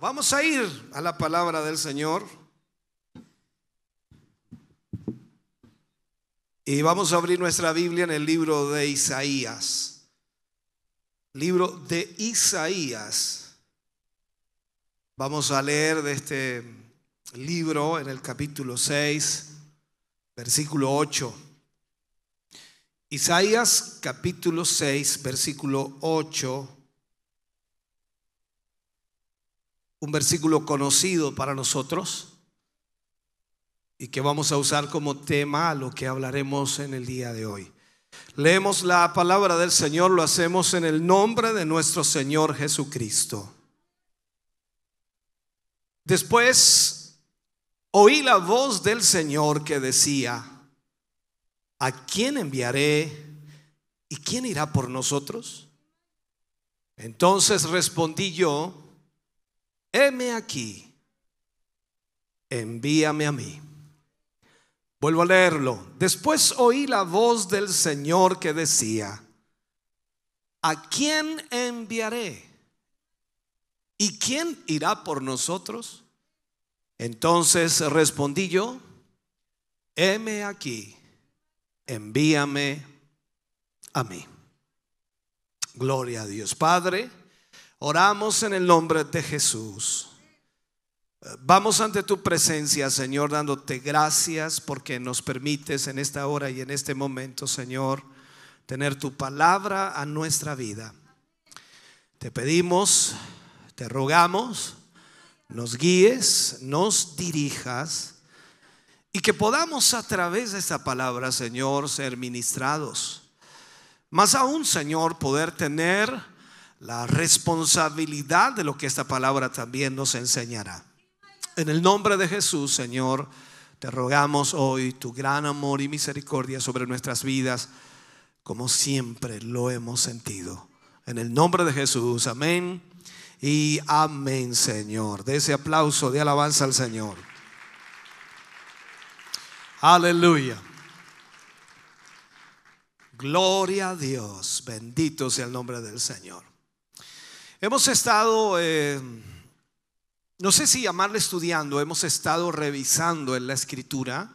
Vamos a ir a la palabra del Señor. Y vamos a abrir nuestra Biblia en el libro de Isaías. Libro de Isaías. Vamos a leer de este libro en el capítulo 6, versículo 8. Isaías capítulo 6, versículo 8 un versículo conocido para nosotros y que vamos a usar como tema lo que hablaremos en el día de hoy. Leemos la palabra del Señor, lo hacemos en el nombre de nuestro Señor Jesucristo. Después oí la voz del Señor que decía, ¿a quién enviaré y quién irá por nosotros? Entonces respondí yo, heme aquí, envíame a mí. Vuelvo a leerlo. Después oí la voz del Señor que decía, ¿a quién enviaré? ¿Y quién irá por nosotros? Entonces respondí yo, heme aquí, envíame a mí. Gloria a Dios. Padre, Oramos en el nombre de Jesús. Vamos ante tu presencia, Señor, dándote gracias porque nos permites en esta hora y en este momento, Señor, tener tu palabra a nuestra vida. Te pedimos, te rogamos, nos guíes, nos dirijas y que podamos a través de esta palabra, Señor, ser ministrados. Más aún, Señor, poder tener la responsabilidad de lo que esta palabra también nos enseñará. En el nombre de Jesús, Señor, te rogamos hoy tu gran amor y misericordia sobre nuestras vidas, como siempre lo hemos sentido. En el nombre de Jesús, amén y amén, Señor. De ese aplauso de alabanza al Señor. Aleluya. Gloria a Dios. Bendito sea el nombre del Señor. Hemos estado, eh, no sé si llamarle estudiando, hemos estado revisando en la escritura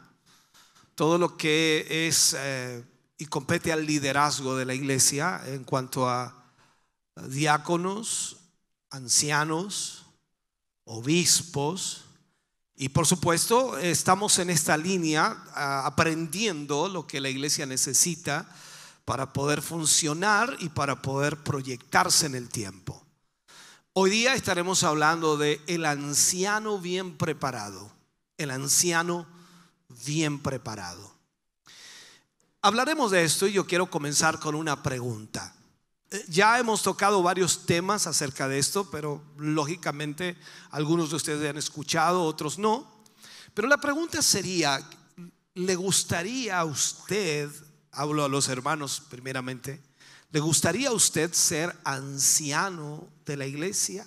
todo lo que es eh, y compete al liderazgo de la iglesia en cuanto a diáconos, ancianos, obispos. Y por supuesto, estamos en esta línea aprendiendo lo que la iglesia necesita para poder funcionar y para poder proyectarse en el tiempo. Hoy día estaremos hablando de el anciano bien preparado, el anciano bien preparado. Hablaremos de esto y yo quiero comenzar con una pregunta. Eh, ya hemos tocado varios temas acerca de esto, pero lógicamente algunos de ustedes han escuchado, otros no. Pero la pregunta sería, ¿le gustaría a usted, hablo a los hermanos primeramente, ¿Le gustaría a usted ser anciano de la iglesia?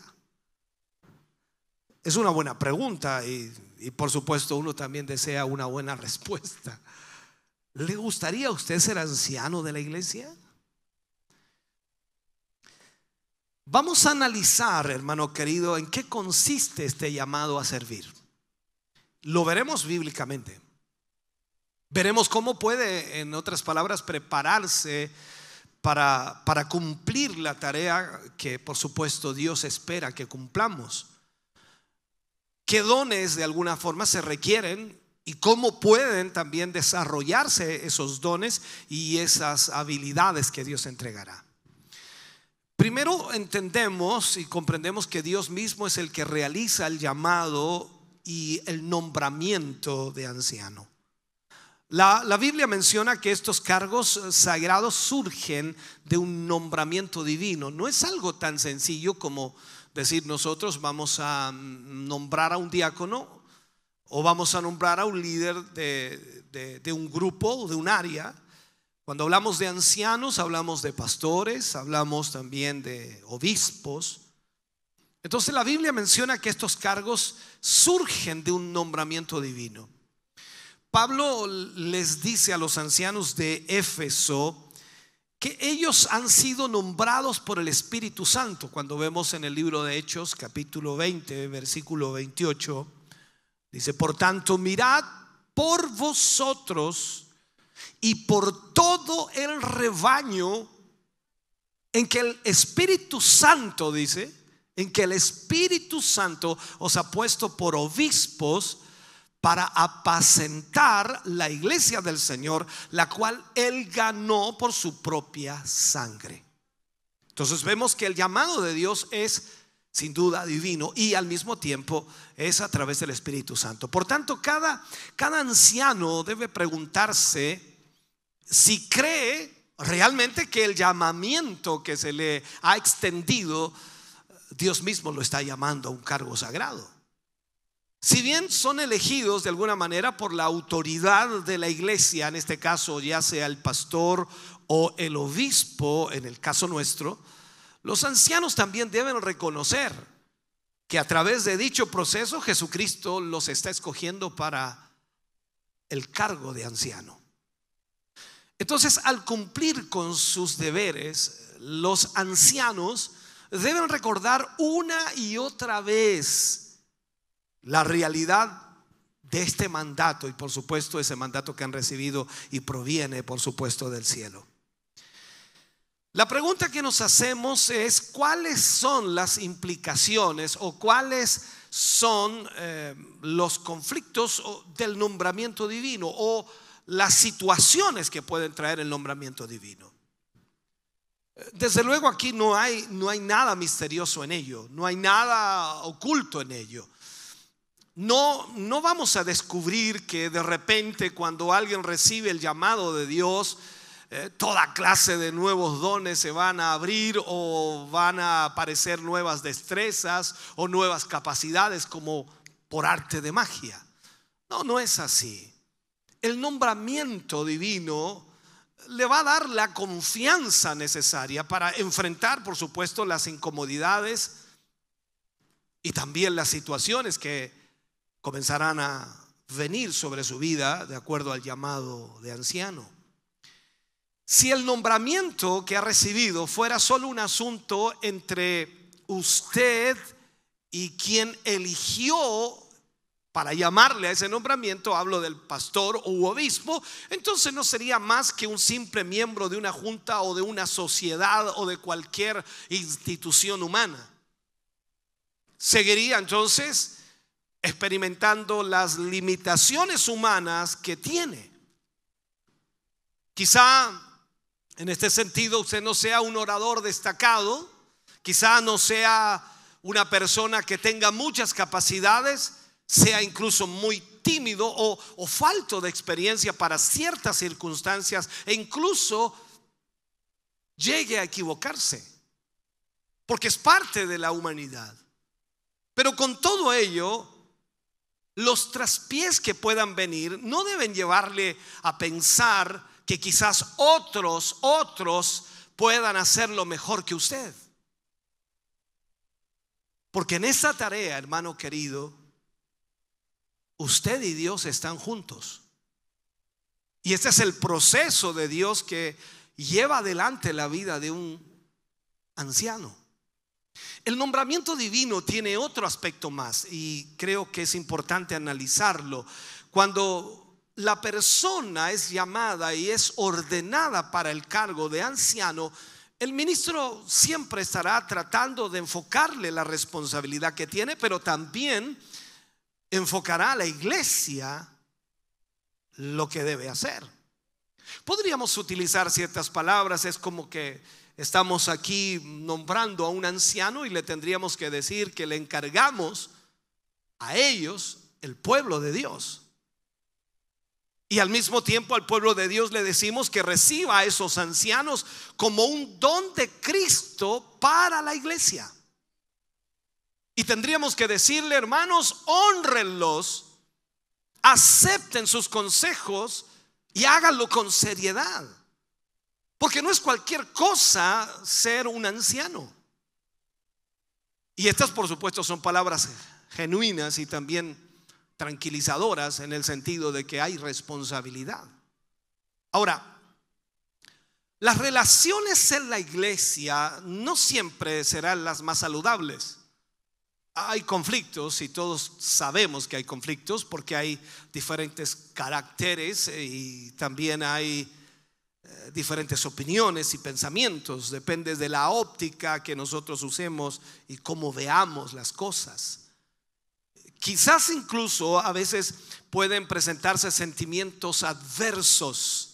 Es una buena pregunta y, por supuesto uno también desea una buena respuesta. ¿Le gustaría a usted ser anciano de la iglesia? Vamos a analizar, hermano querido, en qué consiste este llamado a servir. Lo veremos bíblicamente. Veremos cómo puede, en otras palabras, prepararse para, cumplir la tarea que por supuesto Dios espera que cumplamos. ¿Qué dones de alguna forma se requieren y cómo pueden también desarrollarse esos dones y esas habilidades que Dios entregará? Primero entendemos y comprendemos que Dios mismo es el que realiza el llamado y el nombramiento de anciano. La, Biblia menciona que estos cargos eh, sagrados surgen de un nombramiento divino. No es algo tan sencillo como decir nosotros vamos a mm, nombrar a un diácono o vamos a nombrar a un líder de, de un grupo o de un área. Cuando hablamos de ancianos, hablamos de pastores, hablamos también de obispos. Entonces la Biblia menciona que estos cargos surgen de un nombramiento divino. Pablo les dice a los ancianos de Éfeso que ellos han sido nombrados por el Espíritu Santo. Cuando vemos en el libro de Hechos, capítulo 20, versículo 28, dice, por tanto, mirad por vosotros y por todo el rebaño en que el Espíritu Santo, dice, en que el Espíritu Santo os ha puesto por obispos, para apacentar la iglesia del Señor, la cual Él ganó por su propia sangre. Entonces vemos que el llamado de Dios es sin duda divino y al mismo tiempo es a través del Espíritu Santo. Por tanto, cada, cada anciano debe preguntarse si cree realmente que el llamamiento que se le ha extendido, Dios mismo lo está llamando a un cargo sagrado. Si bien son elegidos de alguna manera por la autoridad de la iglesia, en este caso ya sea el pastor o el obispo, en el caso nuestro, los ancianos también deben reconocer que a través de dicho proceso Jesucristo los está escogiendo para el cargo de anciano. Entonces, al cumplir con sus deberes, los ancianos deben recordar una y otra vez la realidad de este mandato y por supuesto ese mandato que han recibido y proviene por supuesto del cielo. La pregunta que nos hacemos es cuáles son las implicaciones o cuáles son eh, los conflictos del nombramiento divino o las situaciones que pueden traer el nombramiento divino. Desde luego aquí no hay, no hay nada misterioso en ello, no hay nada oculto en ello. No, no vamos a descubrir que de repente cuando alguien recibe el llamado de Dios, eh, toda clase de nuevos dones se van a abrir o van a aparecer nuevas destrezas o nuevas capacidades como por arte de magia. No, no es así. El nombramiento divino le va a dar la confianza necesaria para enfrentar, por supuesto, las incomodidades y también las situaciones que comenzarán a venir sobre su vida de acuerdo al llamado de anciano. Si el nombramiento que ha recibido fuera solo un asunto entre usted y quien eligió para llamarle a ese nombramiento, hablo del pastor u obispo, entonces no sería más que un simple miembro de una junta o de una sociedad o de cualquier institución humana. Seguiría entonces experimentando las limitaciones humanas que tiene. Quizá en este sentido usted no sea un orador destacado, quizá no sea una persona que tenga muchas capacidades, sea incluso muy tímido o, o falto de experiencia para ciertas circunstancias e incluso llegue a equivocarse, porque es parte de la humanidad. Pero con todo ello, los traspiés que puedan venir no deben llevarle a pensar que quizás otros, otros puedan hacerlo mejor que usted. Porque en esa tarea, hermano querido, usted y Dios están juntos. Y este es el proceso de Dios que lleva adelante la vida de un anciano. El nombramiento divino tiene otro aspecto más y creo que es importante analizarlo. Cuando la persona es llamada y es ordenada para el cargo de anciano, el ministro siempre estará tratando de enfocarle la responsabilidad que tiene, pero también enfocará a la iglesia lo que debe hacer. Podríamos utilizar ciertas palabras, es como que estamos aquí nombrando a un anciano y le tendríamos que decir que le encargamos a ellos el pueblo de Dios. Y al mismo tiempo al pueblo de Dios le decimos que reciba a esos ancianos como un don de Cristo para la iglesia. Y tendríamos que decirle, hermanos, honrenlos acepten sus consejos y háganlo con seriedad. Porque no es cualquier cosa ser un anciano. Y estas, por supuesto, son palabras genuinas y también tranquilizadoras en el sentido de que hay responsabilidad. Ahora, las relaciones en la iglesia no siempre serán las más saludables. Hay conflictos y todos sabemos que hay conflictos porque hay diferentes caracteres y también hay diferentes opiniones y pensamientos. Depende de la óptica que nosotros usemos y cómo veamos las cosas. Quizás incluso a veces pueden presentarse sentimientos adversos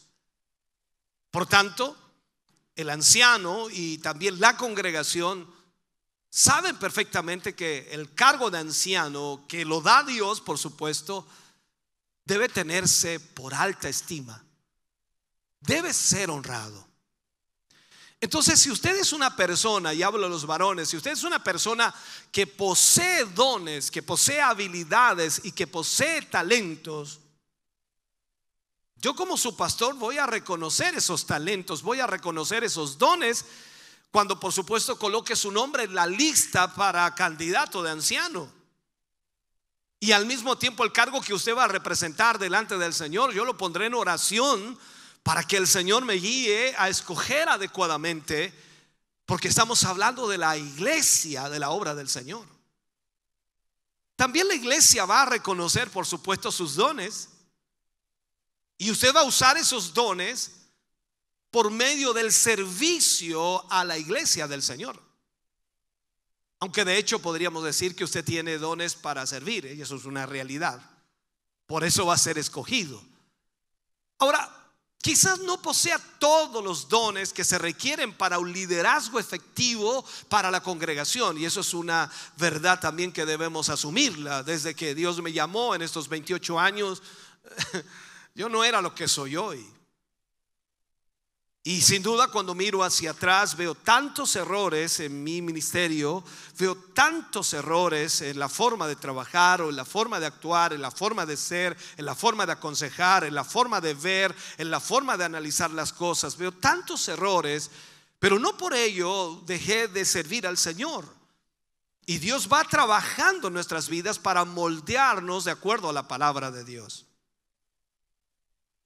por tanto, el anciano y también la congregación saben perfectamente que el cargo de anciano, que lo da Dios, por supuesto, debe tenerse por alta estima. Debe ser honrado. Entonces, si usted es una persona, y hablo a los varones, si usted es una persona que posee dones, que posee habilidades y que posee talentos, yo como su pastor voy a reconocer esos talentos, voy a reconocer esos dones cuando por supuesto coloque su nombre en la lista para candidato de anciano. Y al mismo tiempo el cargo que usted va a representar delante del Señor, yo lo pondré en oración para que el Señor me guíe a escoger adecuadamente, porque estamos hablando de la iglesia, de la obra del Señor. También la iglesia va a reconocer, por supuesto, sus dones. Y usted va a usar esos dones por medio del servicio a la iglesia del Señor. Aunque de hecho podríamos decir que usted tiene dones para servir, y eso es una realidad. Por eso va a ser escogido. Ahora, quizás no posea todos los dones que se requieren para un liderazgo efectivo para la congregación. Y eso es una verdad también que debemos asumirla. Desde que Dios me llamó en estos 28 años, Yo no era lo que soy hoy. Y sin duda cuando miro hacia atrás veo tantos errores en mi ministerio, veo tantos errores en la forma de trabajar o en la forma de actuar, en la forma de ser, en la forma de aconsejar, en la forma de ver, en la forma de analizar las cosas. Veo tantos errores, pero no por ello dejé de servir al Señor. Y Dios va trabajando en nuestras vidas para moldearnos de acuerdo a la palabra de Dios.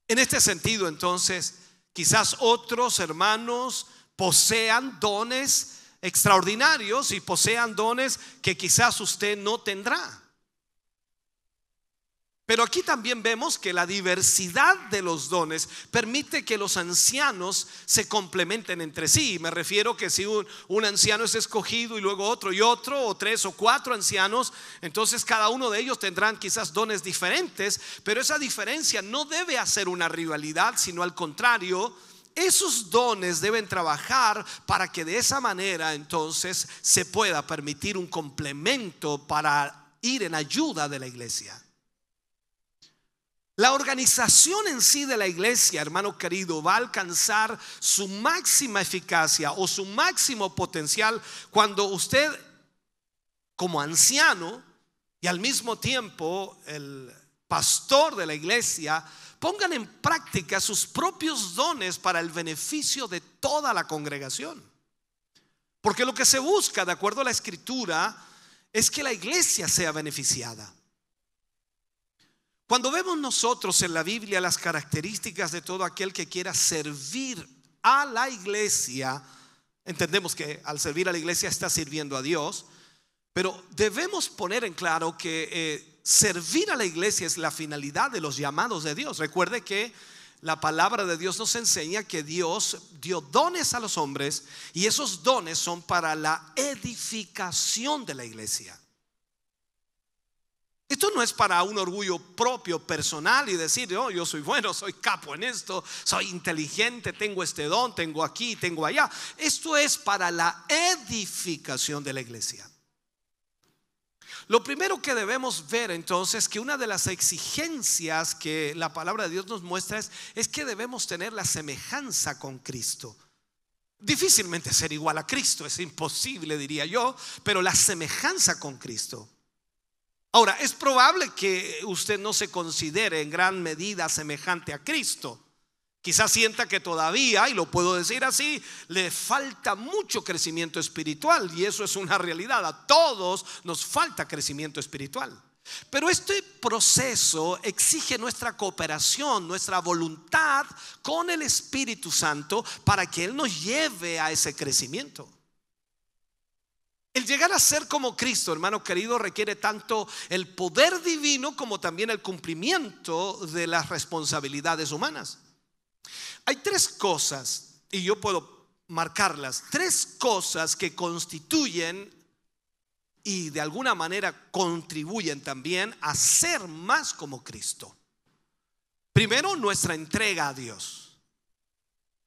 En este sentido, entonces, quizás otros hermanos posean dones extraordinarios y posean dones que quizás usted no tendrá. Pero aquí también vemos que la diversidad de los dones permite que los ancianos se complementen entre sí. Me refiero que si un, anciano es escogido y luego otro y otro, o tres o cuatro ancianos, entonces cada uno de ellos tendrán quizás dones diferentes, pero esa diferencia no debe hacer una rivalidad, sino al contrario, esos dones deben trabajar para que de esa manera entonces se pueda permitir un complemento para ir en ayuda de la iglesia. La organización en sí de la iglesia, hermano querido, va a alcanzar su máxima eficacia o su máximo potencial cuando usted, como anciano y al mismo tiempo el pastor de la iglesia, pongan en práctica sus propios dones para el beneficio de toda la congregación. Porque lo que se busca, de acuerdo a la escritura, es que la iglesia sea beneficiada. Cuando vemos nosotros en la Biblia las características de todo aquel que quiera servir a la iglesia, entendemos que al servir a la iglesia está sirviendo a Dios, pero debemos poner en claro que eh, servir a la iglesia es la finalidad de los llamados de Dios. Recuerde que la palabra de Dios nos enseña que Dios dio dones a los hombres y esos dones son para la edificación de la iglesia. Esto no es para un orgullo propio, personal y decir, oh, yo soy bueno, soy capo en esto, soy inteligente, tengo este don, tengo aquí, tengo allá. Esto es para la edificación de la iglesia. Lo primero que debemos ver entonces que una de las exigencias que la palabra de Dios nos muestra es, es que debemos tener la semejanza con Cristo. Difícilmente ser igual a Cristo, es imposible diría yo, pero la semejanza con Cristo. Ahora, es probable que usted no se considere en gran medida semejante a Cristo. Quizás sienta que todavía, y lo puedo decir así, le falta mucho crecimiento espiritual y eso es una realidad. A todos nos falta crecimiento espiritual. Pero este proceso exige nuestra cooperación, nuestra voluntad con el Espíritu Santo para que Él nos lleve a ese crecimiento. El llegar a ser como Cristo, hermano querido, requiere tanto el poder divino como también el cumplimiento de las responsabilidades humanas. Hay tres cosas, y yo puedo marcarlas, tres cosas que constituyen y de alguna manera contribuyen también a ser más como Cristo. Primero, nuestra entrega a Dios.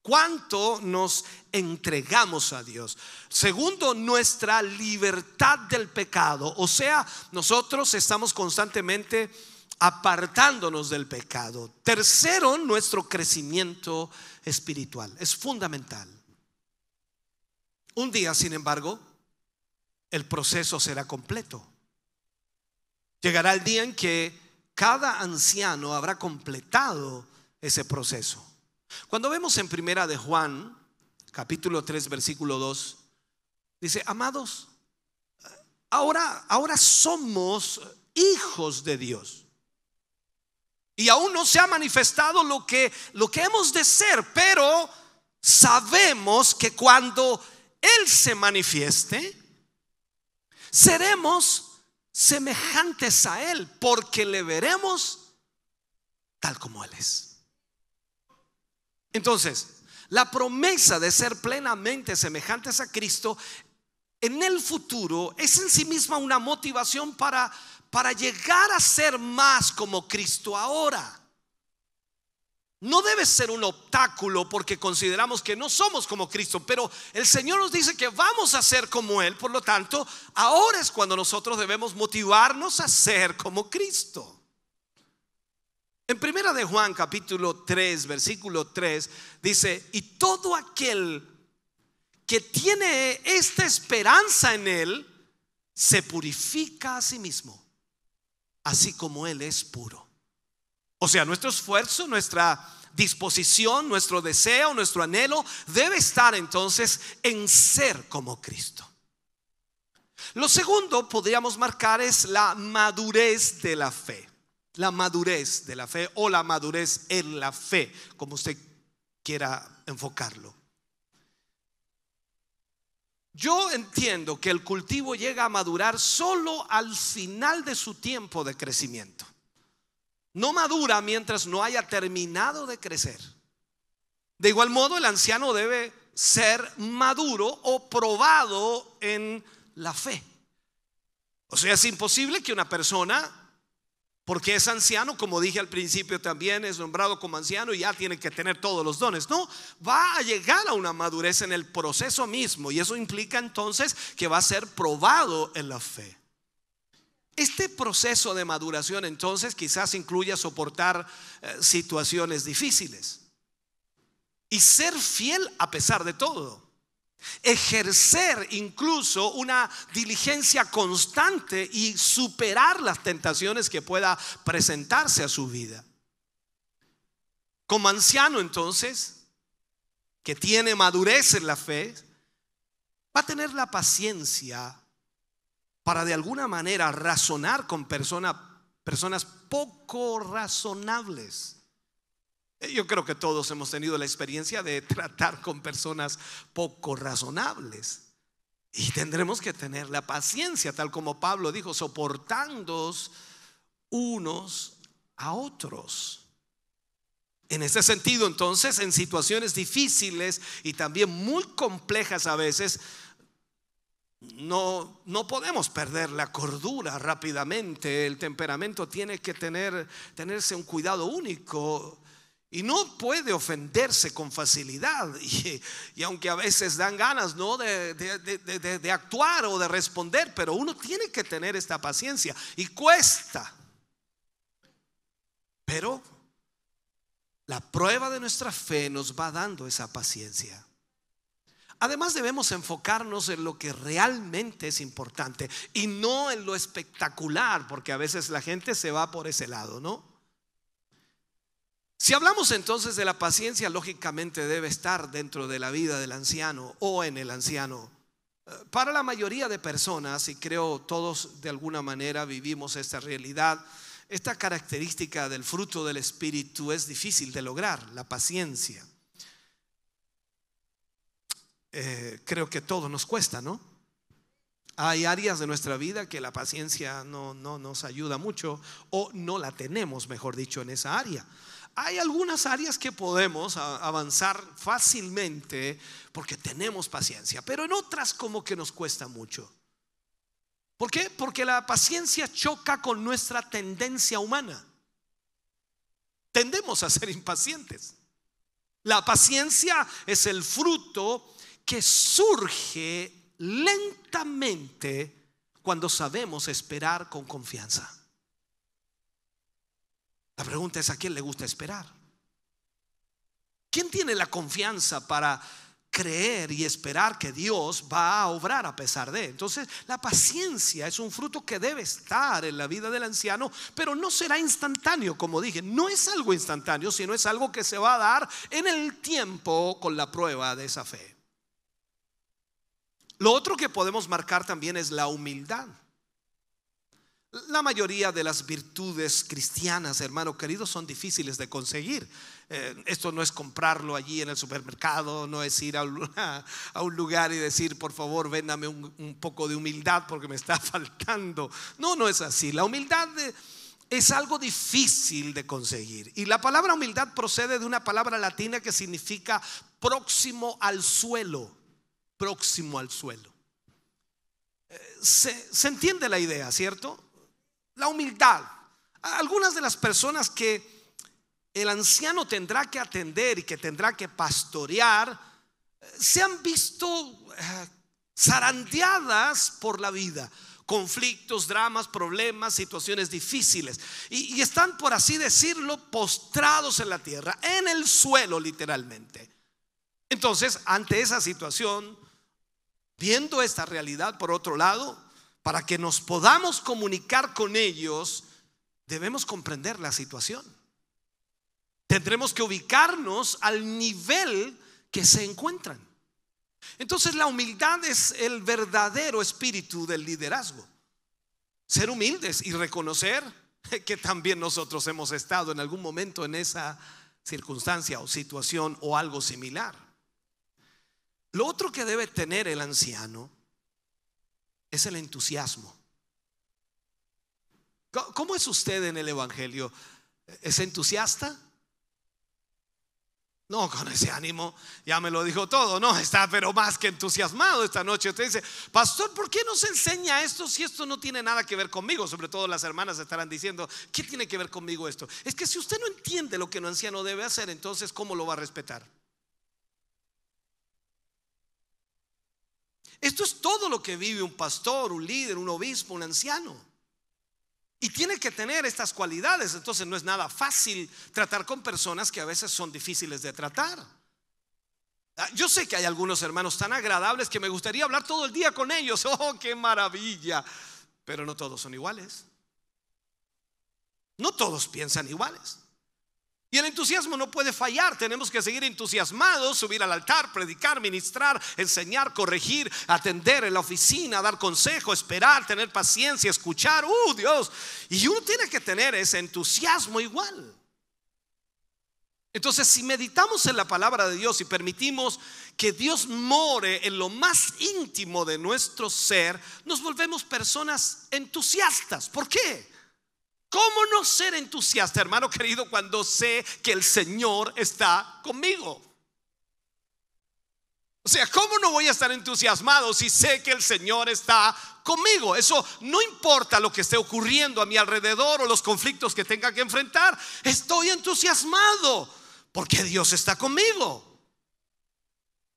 ¿Cuánto nos entregamos a Dios? Segundo, nuestra libertad del pecado. O sea, nosotros estamos constantemente apartándonos del pecado. Tercero, nuestro crecimiento espiritual. Es fundamental. Un día, sin embargo, el proceso será completo. Llegará el día en que cada anciano habrá completado ese proceso. Cuando vemos en primera de Juan, capítulo 3, versículo 2, dice, amados, ahora, ahora somos hijos de Dios. Y aún no se ha manifestado lo que, lo que hemos de ser, pero sabemos que cuando Él se manifieste, seremos semejantes a Él, porque le veremos tal como Él es. Entonces, la promesa de ser plenamente semejantes a Cristo en el futuro es en sí misma una motivación para, para llegar a ser más como Cristo ahora. No debe ser un obstáculo porque consideramos que no somos como Cristo, pero el Señor nos dice que vamos a ser como Él, por lo tanto, ahora es cuando nosotros debemos motivarnos a ser como Cristo. En primera de Juan capítulo 3, versículo 3 dice, "Y todo aquel que tiene esta esperanza en él se purifica a sí mismo, así como él es puro." O sea, nuestro esfuerzo, nuestra disposición, nuestro deseo, nuestro anhelo debe estar entonces en ser como Cristo. Lo segundo podríamos marcar es la madurez de la fe la madurez de la fe o la madurez en la fe, como usted quiera enfocarlo. Yo entiendo que el cultivo llega a madurar solo al final de su tiempo de crecimiento. No madura mientras no haya terminado de crecer. De igual modo, el anciano debe ser maduro o probado en la fe. O sea, es imposible que una persona porque es anciano, como dije al principio también, es nombrado como anciano y ya tiene que tener todos los dones. No, va a llegar a una madurez en el proceso mismo y eso implica entonces que va a ser probado en la fe. Este proceso de maduración entonces quizás incluya soportar eh, situaciones difíciles y ser fiel a pesar de todo ejercer incluso una diligencia constante y superar las tentaciones que pueda presentarse a su vida. Como anciano entonces, que tiene madurez en la fe, va a tener la paciencia para de alguna manera razonar con personas poco razonables yo creo que todos hemos tenido la experiencia de tratar con personas poco razonables. Y tendremos que tener la paciencia, tal como Pablo dijo, soportando unos a otros. En ese sentido, entonces, en situaciones difíciles y también muy complejas a veces, no, no podemos perder la cordura rápidamente. El temperamento tiene que tener, tenerse un cuidado único y no puede ofenderse con facilidad. Y, aunque a veces dan ganas ¿no? De, de, actuar o de responder, pero uno tiene que tener esta paciencia. Y cuesta. Pero la prueba de nuestra fe nos va dando esa paciencia. Además debemos enfocarnos en lo que realmente es importante y no en lo espectacular, porque a veces la gente se va por ese lado, ¿no? Si hablamos entonces de la paciencia, lógicamente debe estar dentro de la vida del anciano o en el anciano. Para la mayoría de personas, y creo todos de alguna manera vivimos esta realidad, esta característica del fruto del Espíritu es difícil de lograr, la paciencia. Eh, creo que todo nos cuesta, ¿no? Hay áreas de nuestra vida que la paciencia no, no nos ayuda mucho o no la tenemos, mejor dicho, en esa área. Hay algunas áreas que podemos avanzar fácilmente porque tenemos paciencia, pero en otras como que nos cuesta mucho. ¿Por qué? Porque la paciencia choca con nuestra tendencia humana. Tendemos a ser impacientes. La paciencia es el fruto que surge lentamente cuando sabemos esperar con confianza. La pregunta es, ¿a quién le gusta esperar? ¿Quién tiene la confianza para creer y esperar que Dios va a obrar a pesar de. Entonces, la paciencia es un fruto que debe estar en la vida del anciano, pero no será instantáneo, como dije. No es algo instantáneo, sino es algo que se va a dar en el tiempo con la prueba de esa fe. Lo otro que podemos marcar también es la humildad. La mayoría de las virtudes cristianas, hermano querido, son difíciles de conseguir. Eh, esto no es comprarlo allí en el supermercado, no es ir a, un lugar y decir, por favor, véndame un, un, poco de humildad porque me está faltando. No, no es así. La humildad es algo difícil de conseguir. Y la palabra humildad procede de una palabra latina que significa próximo al suelo próximo al suelo. Eh, se, entiende la idea, ¿cierto? La humildad. Algunas de las personas que el anciano tendrá que atender y que tendrá que pastorear, eh, se han visto eh, zarandeadas por la vida conflictos, dramas, problemas, situaciones difíciles. y, están, por así decirlo, postrados en la tierra, en el suelo literalmente. Entonces, ante esa situación, viendo esta realidad por otro lado, para que nos podamos comunicar con ellos, debemos comprender la situación. Tendremos que ubicarnos al nivel que se encuentran. Entonces la humildad es el verdadero espíritu del liderazgo. Ser humildes y reconocer que también nosotros hemos estado en algún momento en esa circunstancia o situación o algo similar. Lo otro que debe tener el anciano es el entusiasmo. ¿Cómo es usted en el Evangelio? ¿Es entusiasta? No, con ese ánimo ya me lo dijo todo, no, está pero más que entusiasmado esta noche. Usted dice, pastor, ¿por qué nos enseña esto si esto no tiene nada que ver conmigo? Sobre todo las hermanas estarán diciendo, ¿qué tiene que ver conmigo esto? Es que si usted no entiende lo que un anciano debe hacer, entonces ¿cómo lo va a respetar? Esto es todo lo que vive un pastor, un líder, un obispo, un anciano. Y tiene que tener estas cualidades. Entonces no es nada fácil tratar con personas que a veces son difíciles de tratar. Ah, yo sé que hay algunos hermanos tan agradables que me gustaría hablar todo el día con ellos. Oh, qué maravilla. Pero no todos son iguales. No todos piensan iguales. Y el entusiasmo no puede fallar, tenemos que seguir entusiasmados, subir al altar, predicar, ministrar, enseñar, corregir, atender en la oficina, dar consejo, esperar, tener paciencia, escuchar, ¡uh, Dios! Y uno tiene que tener ese entusiasmo igual. Entonces, si meditamos en la palabra de Dios y permitimos que Dios more en lo más íntimo de nuestro ser, nos volvemos personas entusiastas. ¿Por qué? ¿Cómo no ser entusiasta, hermano querido, cuando sé que el Señor está conmigo? O sea, ¿cómo no voy a estar entusiasmado si sé que el Señor está conmigo? Eso no importa lo que esté ocurriendo a mi alrededor o los conflictos que tenga que enfrentar. Estoy entusiasmado porque Dios está conmigo.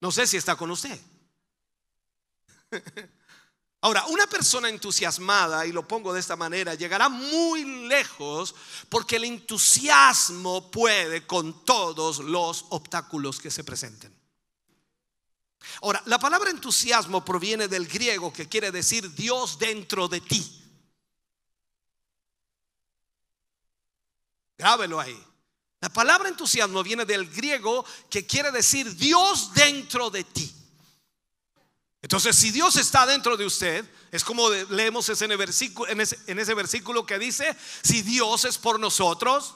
No sé si está con usted. Ahora, una persona entusiasmada, y lo pongo de esta manera, llegará muy lejos porque el entusiasmo puede con todos los obstáculos que se presenten. Ahora, la palabra entusiasmo proviene del griego que quiere decir Dios dentro de ti. Grábelo ahí. La palabra entusiasmo viene del griego que quiere decir Dios dentro de ti. Entonces, si Dios está dentro de usted, es como leemos en ese, versículo, en ese versículo que dice, si Dios es por nosotros,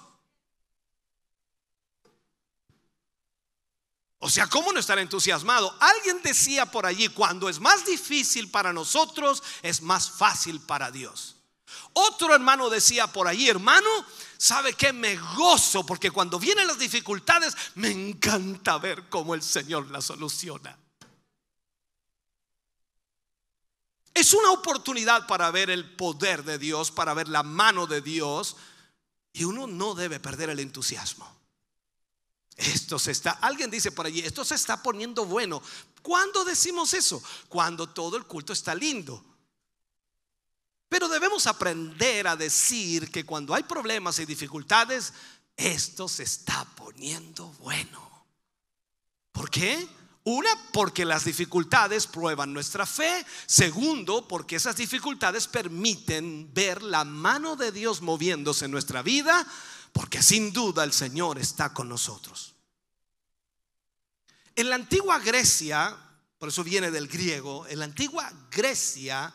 O sea, ¿cómo no estar entusiasmado? Alguien decía por allí, cuando es más difícil para nosotros, es más fácil para Dios. Otro hermano decía por allí, hermano, ¿sabe que Me gozo porque cuando vienen las dificultades, me encanta ver cómo el Señor las soluciona. Es una oportunidad para ver el poder de Dios, para ver la mano de Dios, y uno no debe perder el entusiasmo. Esto se está, alguien dice por allí, esto se está poniendo bueno. ¿Cuándo decimos eso? Cuando todo el culto está lindo. Pero debemos aprender a decir que cuando hay problemas y dificultades, esto se está poniendo bueno. ¿Por qué? Una, porque las dificultades prueban nuestra fe. Segundo, porque esas dificultades permiten ver la mano de Dios moviéndose en nuestra vida porque sin duda el Señor está con nosotros. En la antigua Grecia, por eso viene del griego, en la antigua Grecia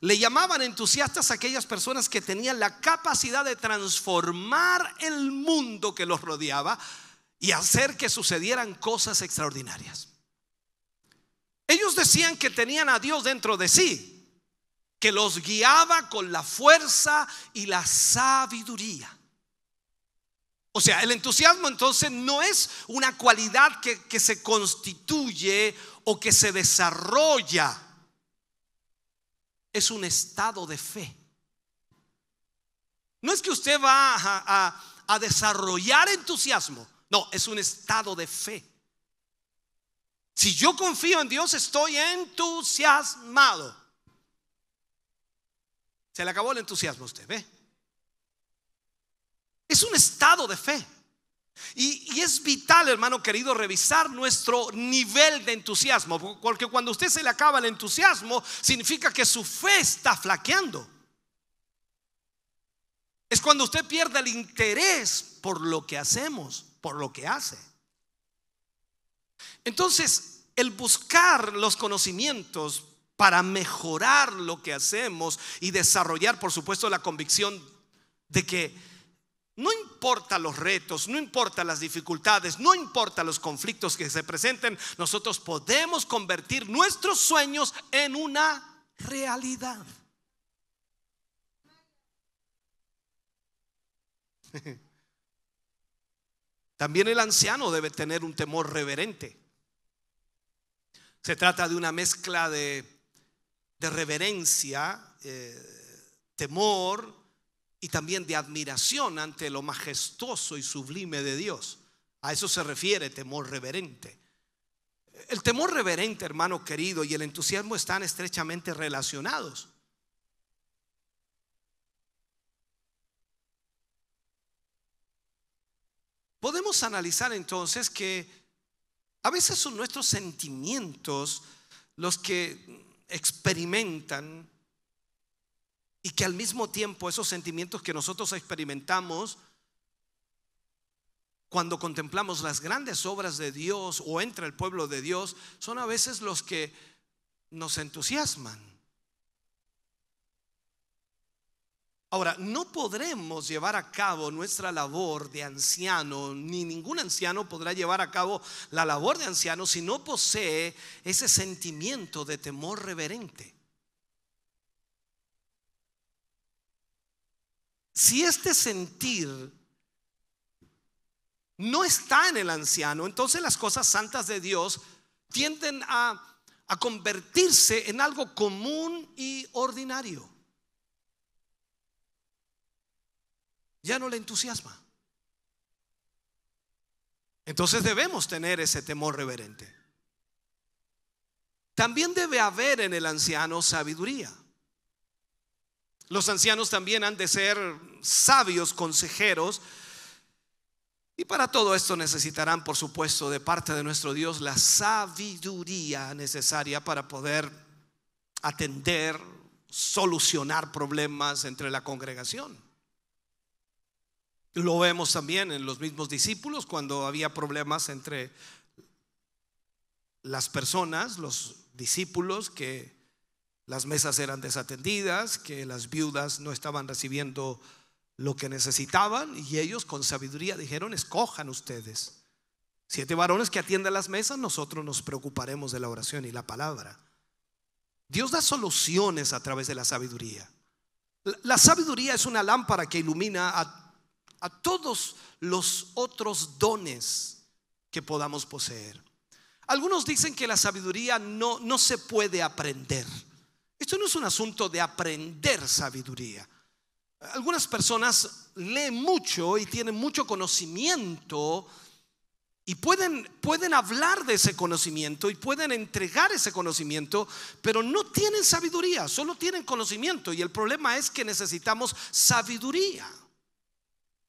le llamaban entusiastas a aquellas personas que tenían la capacidad de transformar el mundo que los rodeaba y hacer que sucedieran cosas extraordinarias. Ellos decían que tenían a Dios dentro de sí, que los guiaba con la fuerza y la sabiduría. O sea, el entusiasmo entonces no es una cualidad que, se constituye o que se desarrolla. Es un estado de fe. No es que usted va a, desarrollar entusiasmo. No, es un estado de fe. Si yo confío en Dios, estoy entusiasmado. Se le acabó el entusiasmo a usted, ¿ve? Es un estado de fe. Y, es vital, hermano querido, revisar nuestro nivel de entusiasmo, porque cuando usted se le acaba el entusiasmo, significa que su fe está flaqueando. Es cuando usted pierde el interés por lo que hacemos, por lo que hace. Entonces, el buscar los conocimientos para mejorar lo que hacemos y desarrollar, por supuesto, la convicción de que no importa los retos, no importa las dificultades, no importa los conflictos que se presenten, nosotros podemos convertir nuestros sueños en una realidad. También el anciano debe tener un temor reverente. Se trata de una mezcla de, reverencia, eh, temor, y también de admiración ante lo majestuoso y sublime de Dios. A eso se refiere temor reverente. El temor reverente, hermano querido, y el entusiasmo están estrechamente relacionados. Podemos analizar entonces que a veces son nuestros sentimientos los que experimentan y que al mismo tiempo esos sentimientos que nosotros experimentamos cuando contemplamos las grandes obras de Dios o entre el pueblo de Dios son a veces los que nos entusiasman. Ahora, no podremos llevar a cabo nuestra labor de anciano, ni ningún anciano podrá llevar a cabo la labor de anciano si no posee ese sentimiento de temor reverente. Si este sentir no está en el anciano, entonces las cosas santas de Dios tienden a, convertirse en algo común y ordinario. Ya no le entusiasma. Entonces debemos tener ese temor reverente. También debe haber en el anciano sabiduría. Los ancianos también han de ser sabios consejeros Y para todo esto necesitarán, por supuesto, de parte de nuestro Dios la sabiduría necesaria para poder atender, solucionar problemas entre la congregación. Lo vemos también en los mismos discípulos cuando había problemas entre las personas, los discípulos, que las mesas eran desatendidas, que las viudas no estaban recibiendo lo que necesitaban y ellos con sabiduría dijeron, escojan ustedes. Siete varones que atiendan las mesas, nosotros nos preocuparemos de la oración y la palabra. Dios da soluciones a través de la sabiduría. La sabiduría es una lámpara que ilumina a, a todos los otros dones que podamos poseer. Algunos dicen que la sabiduría no, no se puede aprender. Esto no es un asunto de aprender sabiduría. Algunas personas leen mucho y tienen mucho conocimiento y pueden, pueden hablar de ese conocimiento y pueden entregar ese conocimiento, pero no tienen sabiduría, solo tienen conocimiento. Y el problema es que necesitamos sabiduría.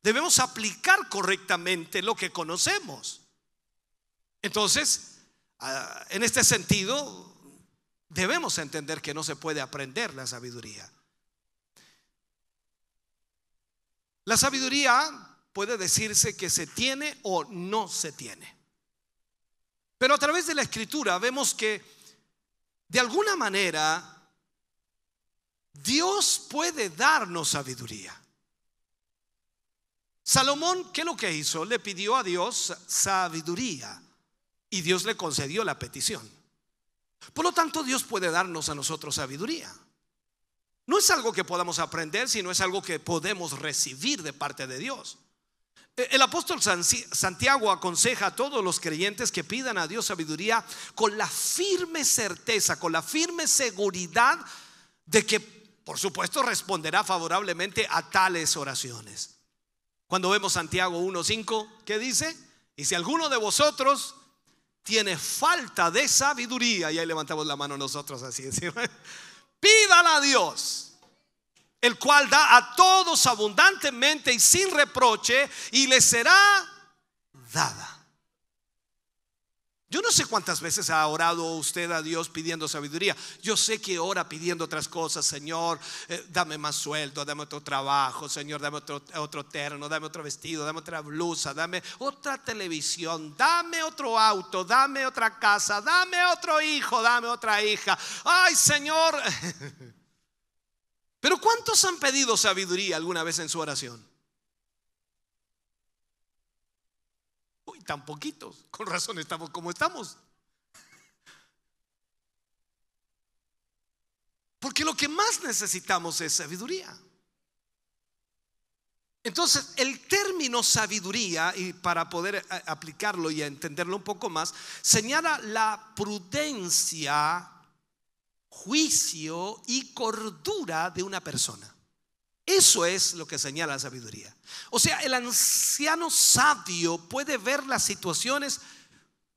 Debemos aplicar correctamente lo que conocemos. Entonces, ah, en este sentido, debemos entender que no se puede aprender la sabiduría. La sabiduría puede decirse que se tiene o no se tiene. Pero a través de la escritura vemos que de alguna manera Dios puede darnos sabiduría. Salomón, ¿qué es lo que hizo? Le pidió a Dios sabiduría y Dios le concedió la petición. Por lo tanto, Dios puede darnos a nosotros sabiduría. No es algo que podamos aprender, sino es algo que podemos recibir de parte de Dios. E, el apóstol Santiago aconseja a todos los creyentes que pidan a Dios sabiduría con la firme certeza, con la firme seguridad de que, por supuesto, responderá favorablemente a tales oraciones. Cuando vemos Santiago 1.5, ¿qué dice? Y si alguno de vosotros tiene falta de sabiduría, y ahí levantamos la mano nosotros así, decimos, Pídala a Dios, el cual da a todos abundantemente y sin reproche, y le será dada. Yo no sé cuántas veces ha orado usted a Dios pidiendo sabiduría. Yo sé que ora pidiendo otras cosas. Señor, eh, dame más sueldo, dame otro trabajo. Señor, dame otro, otro terno, dame otro vestido, dame otra blusa, dame otra televisión, dame otro auto, dame otra casa, dame otro hijo, dame otra hija. Ay, Señor. Pero ¿cuántos han pedido sabiduría alguna vez en su oración? Tan poquitos. Con razón estamos como estamos. Porque lo que más necesitamos es sabiduría. Entonces, el término sabiduría, y para poder eh, aplicarlo y entenderlo un poco más, señala la prudencia, juicio y cordura de una persona. Eso es lo que señala la sabiduría. O sea, el anciano sabio puede ver las situaciones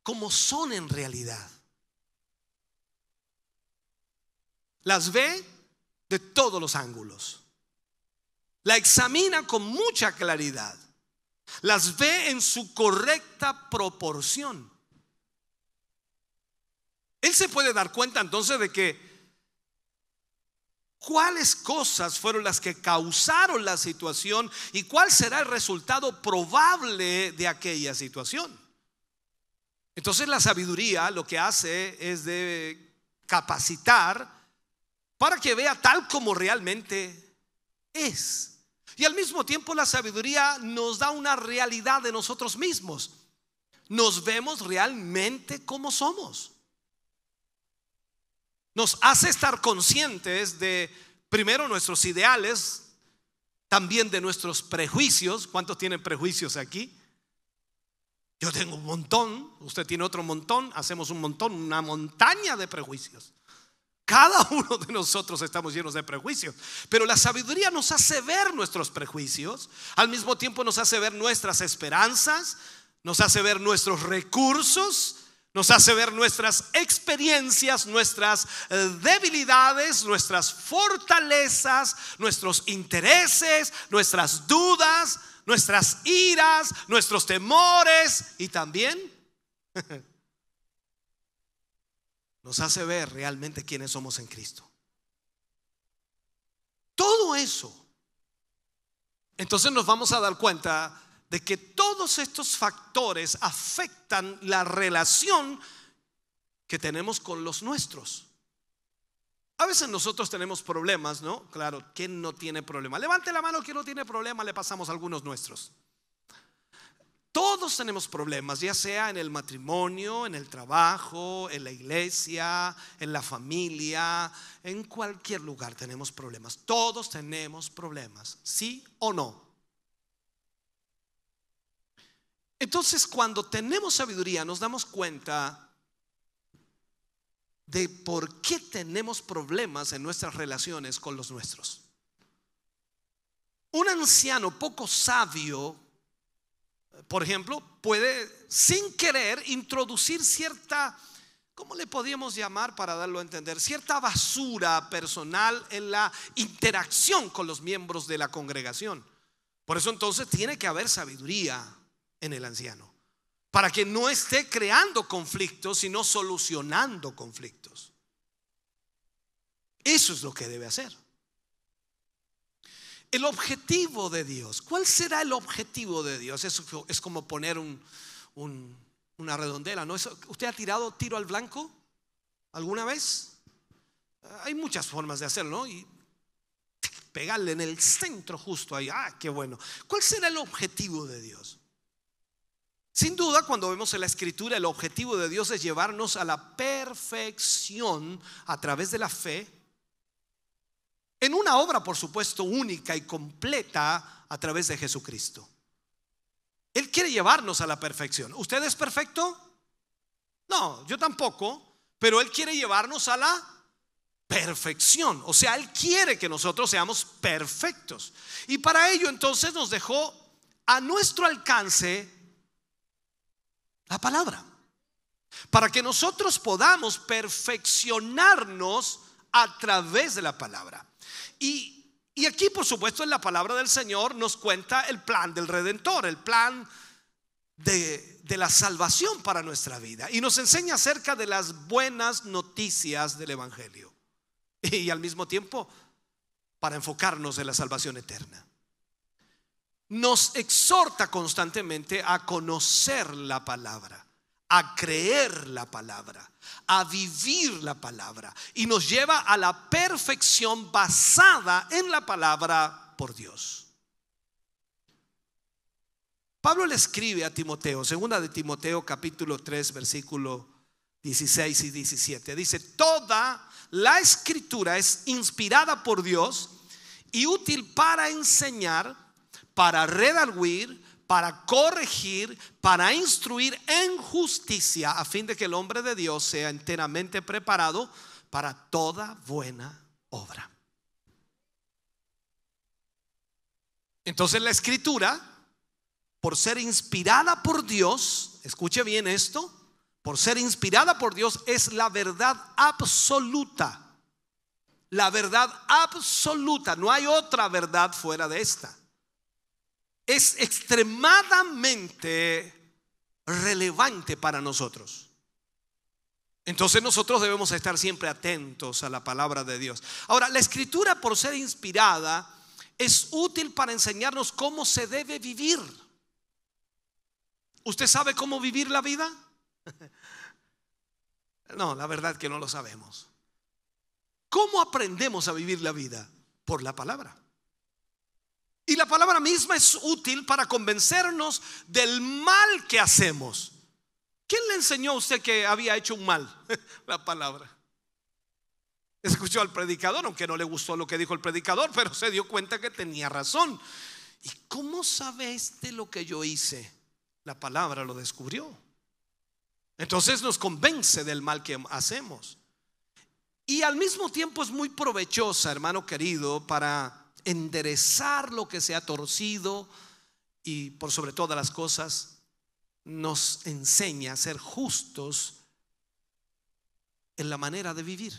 como son en realidad. Las ve de todos los ángulos. La examina con mucha claridad. Las ve en su correcta proporción. Él se puede dar cuenta entonces de que cuáles cosas fueron las que causaron la situación y cuál será el resultado probable de aquella situación. Entonces la sabiduría lo que hace es de capacitar para que vea tal como realmente es. Y al mismo tiempo la sabiduría nos da una realidad de nosotros mismos. Nos vemos realmente como somos nos hace estar conscientes de, primero, nuestros ideales, también de nuestros prejuicios. ¿Cuántos tienen prejuicios aquí? Yo tengo un montón, usted tiene otro montón, hacemos un montón, una montaña de prejuicios. Cada uno de nosotros estamos llenos de prejuicios, pero la sabiduría nos hace ver nuestros prejuicios, al mismo tiempo nos hace ver nuestras esperanzas, nos hace ver nuestros recursos, nos hace ver nuestras experiencias, nuestras eh, debilidades, nuestras fortalezas, nuestros intereses, nuestras dudas, nuestras iras, nuestros temores y también nos hace ver realmente quiénes somos en Cristo. Todo eso. Entonces nos vamos a dar cuenta de que todos estos factores afectan la relación que tenemos con los nuestros. A veces nosotros tenemos problemas, ¿no? Claro, ¿quién no tiene problema? Levante la mano, ¿quién no tiene problema? Le pasamos algunos nuestros. Todos tenemos problemas, ya sea en el matrimonio, en el trabajo, en la iglesia, en la familia, en cualquier lugar tenemos problemas. Todos tenemos problemas, ¿sí o no? Entonces, cuando tenemos sabiduría, nos damos cuenta de por qué tenemos problemas en nuestras relaciones con los nuestros. Un anciano poco sabio, por ejemplo, puede sin querer introducir cierta, ¿cómo le podríamos llamar para darlo a entender? Cierta basura personal en la interacción con los miembros de la congregación. Por eso entonces tiene que haber sabiduría en el anciano para que no esté creando conflictos, sino solucionando conflictos. Eso es lo que debe hacer. El objetivo de Dios, ¿cuál será el objetivo de Dios? Eso es como poner una redondela, ¿no? ¿Usted ha tirado tiro al blanco alguna vez? Hay muchas formas de hacerlo, ¿no? Y pegarle en el centro justo ahí, ah, qué bueno. ¿Cuál será el objetivo de Dios? Sin duda, cuando vemos en la escritura, el objetivo de Dios es llevarnos a la perfección a través de la fe, en una obra, por supuesto, única y completa a través de Jesucristo. Él quiere llevarnos a la perfección. ¿Usted es perfecto? No, yo tampoco, pero Él quiere llevarnos a la perfección. O sea, Él quiere que nosotros seamos perfectos. Y para ello entonces nos dejó a nuestro alcance la palabra. Para que nosotros podamos perfeccionarnos a través de la palabra. Y, aquí, por supuesto, en la palabra del Señor nos cuenta el plan del Redentor, el plan de, de la salvación para nuestra vida. Y nos enseña acerca de las buenas noticias del Evangelio. Y al mismo tiempo, para enfocarnos en la salvación eterna nos exhorta constantemente a conocer la palabra, a creer la palabra, a vivir la palabra y nos lleva a la perfección basada en la palabra por Dios. Pablo le escribe a Timoteo, segunda de Timoteo capítulo 3 versículo 16 y 17. Dice, toda la escritura es inspirada por Dios y útil para enseñar, para redarguir, para corregir, para instruir en justicia, a fin de que el hombre de Dios sea enteramente preparado para toda buena obra. Entonces la escritura, por ser inspirada por Dios, escuche bien esto, por ser inspirada por Dios es la verdad absoluta. La verdad absoluta, no hay otra verdad fuera de esta es extremadamente relevante para nosotros. Entonces nosotros debemos estar siempre atentos a la palabra de Dios. Ahora, la escritura por ser inspirada es útil para enseñarnos cómo se debe vivir. ¿Usted sabe cómo vivir la vida? No, la verdad que no lo sabemos. ¿Cómo aprendemos a vivir la vida? Por la palabra. Y la palabra misma es útil para convencernos del mal que hacemos. ¿Quién le enseñó a usted que había hecho un mal? La palabra. Escuchó al predicador, aunque no le gustó lo que dijo el predicador, pero se dio cuenta que tenía razón. ¿Y cómo sabe este lo que yo hice? La palabra lo descubrió. Entonces nos convence del mal que hacemos. Y al mismo tiempo es muy provechosa, hermano querido, para enderezar lo que se ha torcido y por sobre todas las cosas nos enseña a ser justos en la manera de vivir.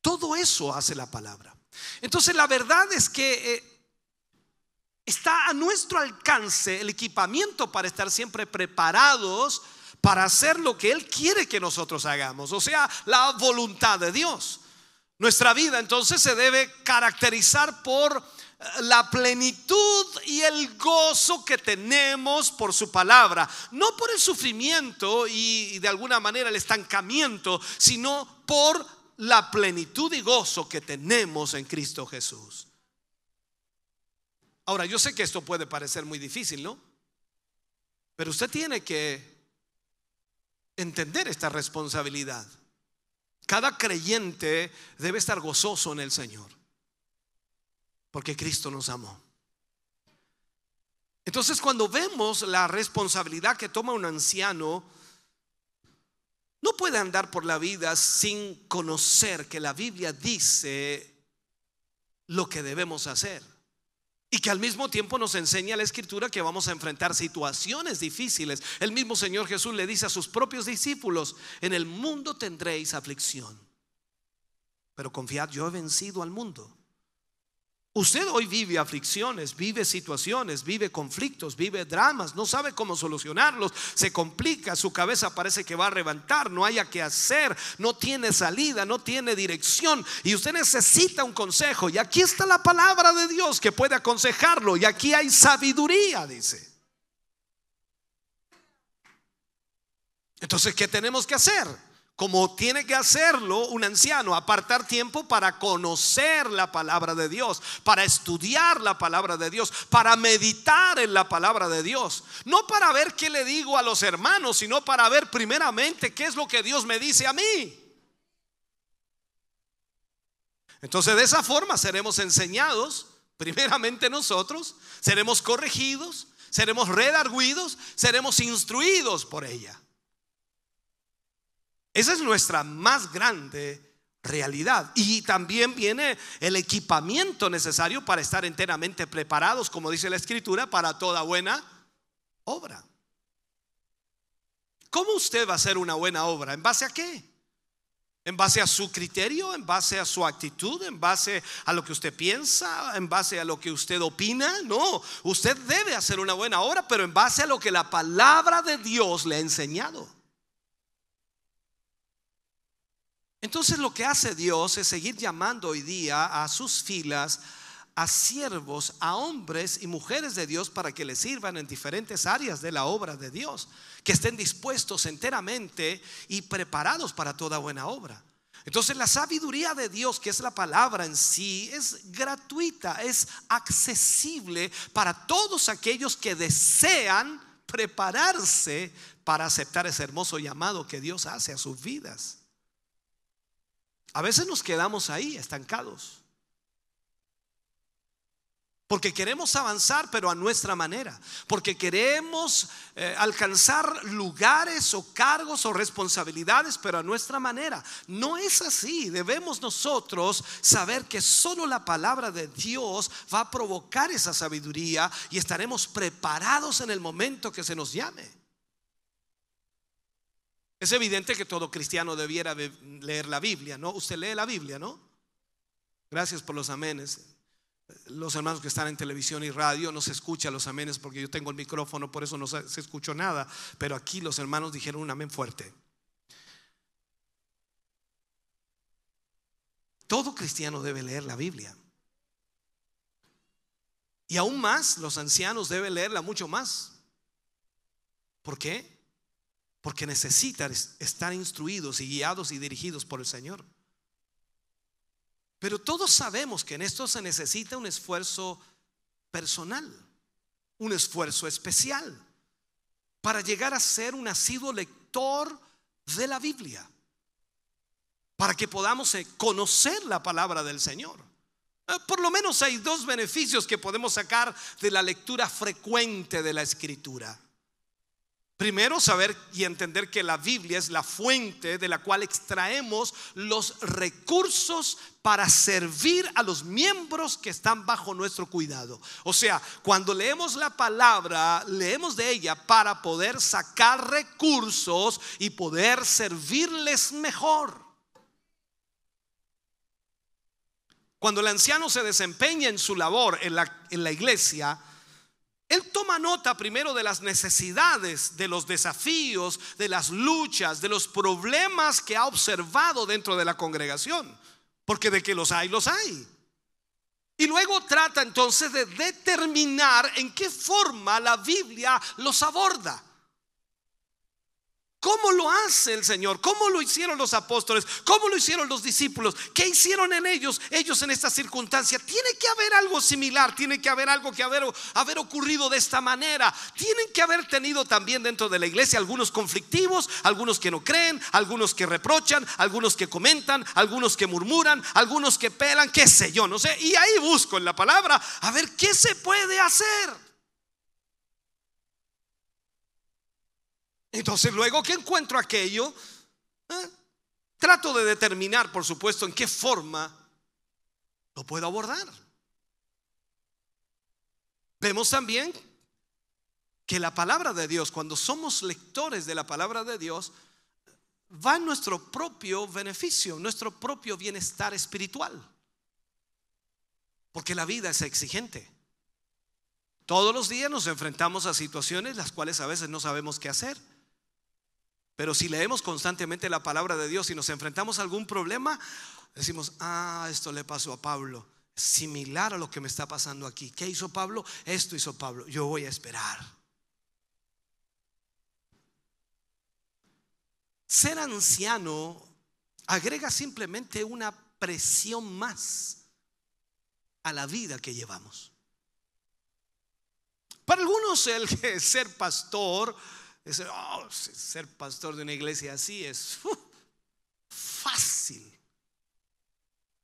Todo eso hace la palabra. Entonces la verdad es que eh, está a nuestro alcance el equipamiento para estar siempre preparados para hacer lo que Él quiere que nosotros hagamos, o sea, la voluntad de Dios. Nuestra vida entonces se debe caracterizar por eh, la plenitud y el gozo que tenemos por su palabra, no por el sufrimiento y de alguna manera el estancamiento, sino por la plenitud y gozo que tenemos en Cristo Jesús. Ahora, yo sé que esto puede parecer muy difícil, ¿no? Pero usted tiene que entender esta responsabilidad. Cada creyente debe estar gozoso en el Señor, porque Cristo nos amó. Entonces cuando vemos la responsabilidad que toma un anciano, no puede andar por la vida sin conocer que la Biblia dice lo que debemos hacer. Y que al mismo tiempo nos enseña la escritura que vamos a enfrentar situaciones difíciles. El mismo Señor Jesús le dice a sus propios discípulos, en el mundo tendréis aflicción. Pero confiad, yo he vencido al mundo. Usted hoy vive aflicciones, vive situaciones, vive conflictos, vive dramas, no sabe cómo solucionarlos, se complica, su cabeza parece que va a reventar, no haya que hacer, no tiene salida, no tiene dirección y usted necesita un consejo. Y aquí está la palabra de Dios que puede aconsejarlo y aquí hay sabiduría, dice. Entonces, ¿qué tenemos que hacer? Como tiene que hacerlo un anciano, apartar tiempo para conocer la palabra de Dios, para estudiar la palabra de Dios, para meditar en la palabra de Dios. No para ver qué le digo a los hermanos, sino para ver primeramente qué es lo que Dios me dice a mí. Entonces de esa forma seremos enseñados, primeramente nosotros, seremos corregidos, seremos redarguidos, seremos instruidos por ella. Esa es nuestra más grande realidad. Y también viene el equipamiento necesario para estar enteramente preparados, como dice la escritura, para toda buena obra. ¿Cómo usted va a hacer una buena obra? ¿En base a qué? ¿En base a su criterio? ¿En base a su actitud? ¿En base a lo que usted piensa? ¿En base a lo que usted opina? No, usted debe hacer una buena obra, pero en base a lo que la palabra de Dios le ha enseñado. Entonces lo que hace Dios es seguir llamando hoy día a sus filas a siervos, a hombres y mujeres de Dios para que le sirvan en diferentes áreas de la obra de Dios, que estén dispuestos enteramente y preparados para toda buena obra. Entonces la sabiduría de Dios, que es la palabra en sí, es gratuita, es accesible para todos aquellos que desean prepararse para aceptar ese hermoso llamado que Dios hace a sus vidas. A veces nos quedamos ahí estancados. Porque queremos avanzar, pero a nuestra manera. Porque queremos eh, alcanzar lugares o cargos o responsabilidades, pero a nuestra manera. No es así. Debemos nosotros saber que solo la palabra de Dios va a provocar esa sabiduría y estaremos preparados en el momento que se nos llame. Es evidente que todo cristiano debiera leer la Biblia, ¿no? Usted lee la Biblia, ¿no? Gracias por los amenes. Los hermanos que están en televisión y radio no se escuchan los amenes porque yo tengo el micrófono, por eso no se escuchó nada. Pero aquí los hermanos dijeron un amén fuerte. Todo cristiano debe leer la Biblia. Y aún más, los ancianos deben leerla mucho más. ¿Por qué? Porque necesitan estar instruidos y guiados y dirigidos por el Señor. Pero todos sabemos que en esto se necesita un esfuerzo personal, un esfuerzo especial, para llegar a ser un asiduo lector de la Biblia, para que podamos eh, conocer la palabra del Señor. Eh, por lo menos hay dos beneficios que podemos sacar de la lectura frecuente de la Escritura. Primero, saber y entender que la Biblia es la fuente de la cual extraemos los recursos para servir a los miembros que están bajo nuestro cuidado. O sea, cuando leemos la palabra, leemos de ella para poder sacar recursos y poder servirles mejor. Cuando el anciano se desempeña en su labor en la, iglesia, Él toma nota primero de las necesidades, de los desafíos, de las luchas, de los problemas que ha observado dentro de la congregación. Porque de que los hay, los hay. Y luego trata entonces de determinar en qué forma la Biblia los aborda. ¿Cómo lo hace el Señor? ¿Cómo lo hicieron los apóstoles? ¿Cómo lo hicieron los discípulos? ¿Qué hicieron en ellos, ellos en esta circunstancia? Tiene que haber algo similar, tiene que haber algo que haber, haber ocurrido de esta manera. Tienen que haber tenido también dentro de la iglesia algunos conflictivos, algunos que no creen, algunos que reprochan, algunos que comentan, algunos que murmuran, algunos que pelan, qué sé yo, no sé. Y ahí busco en la palabra a ver qué se puede hacer. Entonces luego que encuentro aquello, ¿eh? trato de determinar, por supuesto, en qué forma lo puedo abordar. Vemos también que la palabra de Dios, cuando somos lectores de la palabra de Dios, va en nuestro propio beneficio, nuestro propio bienestar espiritual. Porque la vida es exigente. Todos los días nos enfrentamos a situaciones las cuales a veces no sabemos qué hacer. Pero si leemos constantemente la palabra de Dios y nos enfrentamos a algún problema, decimos, ah, esto le pasó a Pablo. Similar a lo que me está pasando aquí. ¿Qué hizo Pablo? Esto hizo Pablo. Yo voy a esperar. Ser anciano agrega simplemente una presión más a la vida que llevamos. Para algunos el ser pastor Oh, ser pastor de una iglesia así es fácil.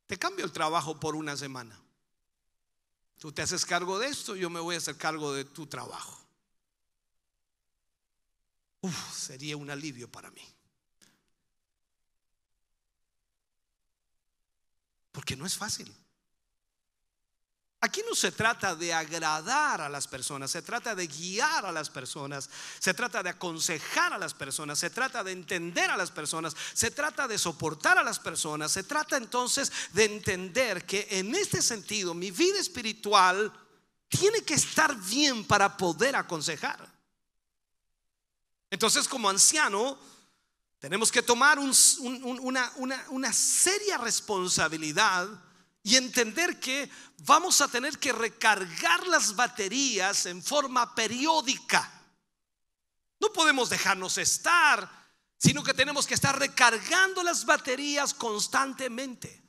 Te cambio el trabajo por una semana. Tú te haces cargo de esto, yo me voy a hacer cargo de tu trabajo. sería un alivio para mí. Porque no es fácil. Aquí no se trata de agradar a las personas, se trata de guiar a las personas, se trata de aconsejar a las personas, se trata de entender a las personas, se trata de soportar a las personas, se trata entonces de entender que en este sentido mi vida espiritual tiene que estar bien para poder aconsejar. Entonces como anciano tenemos que tomar una, seria responsabilidad y entender que vamos a tener que recargar las baterías en forma periódica. No podemos dejarnos estar, sino que tenemos que estar recargando las baterías constantemente.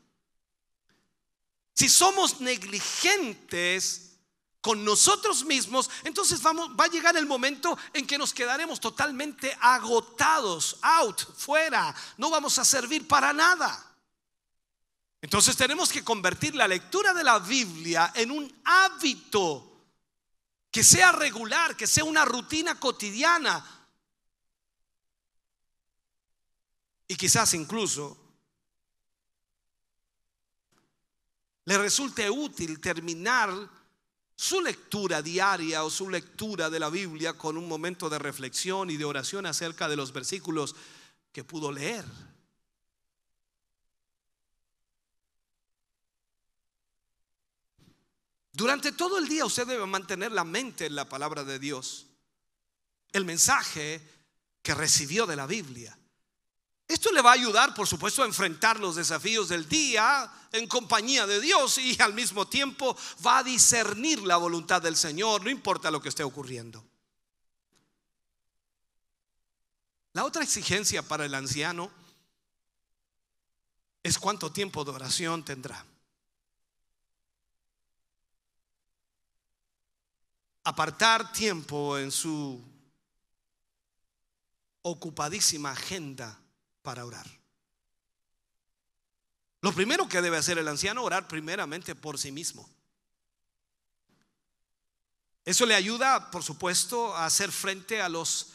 Si somos negligentes con nosotros mismos, entonces vamos, va a llegar el momento en que nos quedaremos totalmente agotados, out, fuera, no vamos a servir para nada. Entonces tenemos que convertir la lectura de la Biblia en un hábito que sea regular, que sea una rutina cotidiana. Y quizás incluso le resulte útil terminar su lectura diaria o su lectura de la Biblia con un momento de reflexión y de oración acerca de los versículos que pudo leer. Durante todo el día usted debe mantener la mente en la palabra de Dios, el mensaje que recibió de la Biblia. Esto le va a ayudar, por supuesto, a enfrentar los desafíos del día en compañía de Dios y al mismo tiempo va a discernir la voluntad del Señor, no importa lo que esté ocurriendo. La otra exigencia para el anciano es cuánto tiempo de oración tendrá. Apartar tiempo en su ocupadísima agenda para orar. Lo primero que debe hacer el anciano, orar primeramente por sí mismo. Eso le ayuda, por supuesto, a hacer frente a los,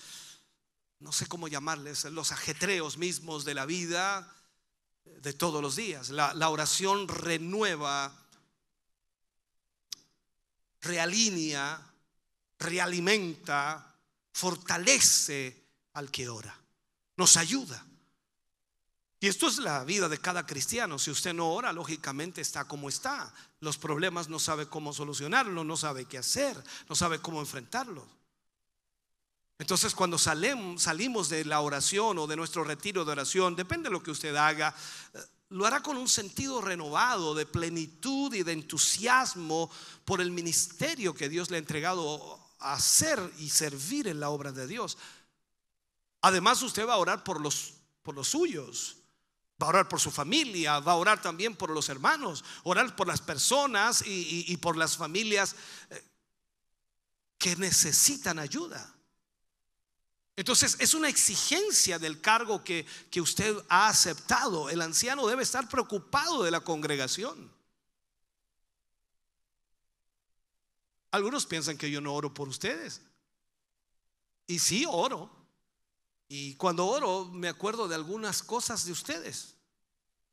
no sé cómo llamarles, los ajetreos mismos de la vida de todos los días. La, la oración renueva, realinea realimenta, fortalece al que ora, nos ayuda. Y esto es la vida de cada cristiano. Si usted no ora, lógicamente está como está. Los problemas no sabe cómo solucionarlos, no sabe qué hacer, no sabe cómo enfrentarlos. Entonces cuando salimos de la oración o de nuestro retiro de oración, depende de lo que usted haga, eh, lo hará con un sentido renovado de plenitud y de entusiasmo por el ministerio que Dios le ha entregado hacer y servir en la obra de Dios. Además usted va a orar por los, por los suyos. Va a orar por su familia, va a orar también por los hermanos, orar por las personas y, por las familias eh, que necesitan ayuda. Entonces es una exigencia del cargo que, que usted ha aceptado. El anciano debe estar preocupado de la congregación. Algunos piensan que yo no oro por ustedes. Y sí oro. Y cuando oro me acuerdo de algunas cosas de ustedes.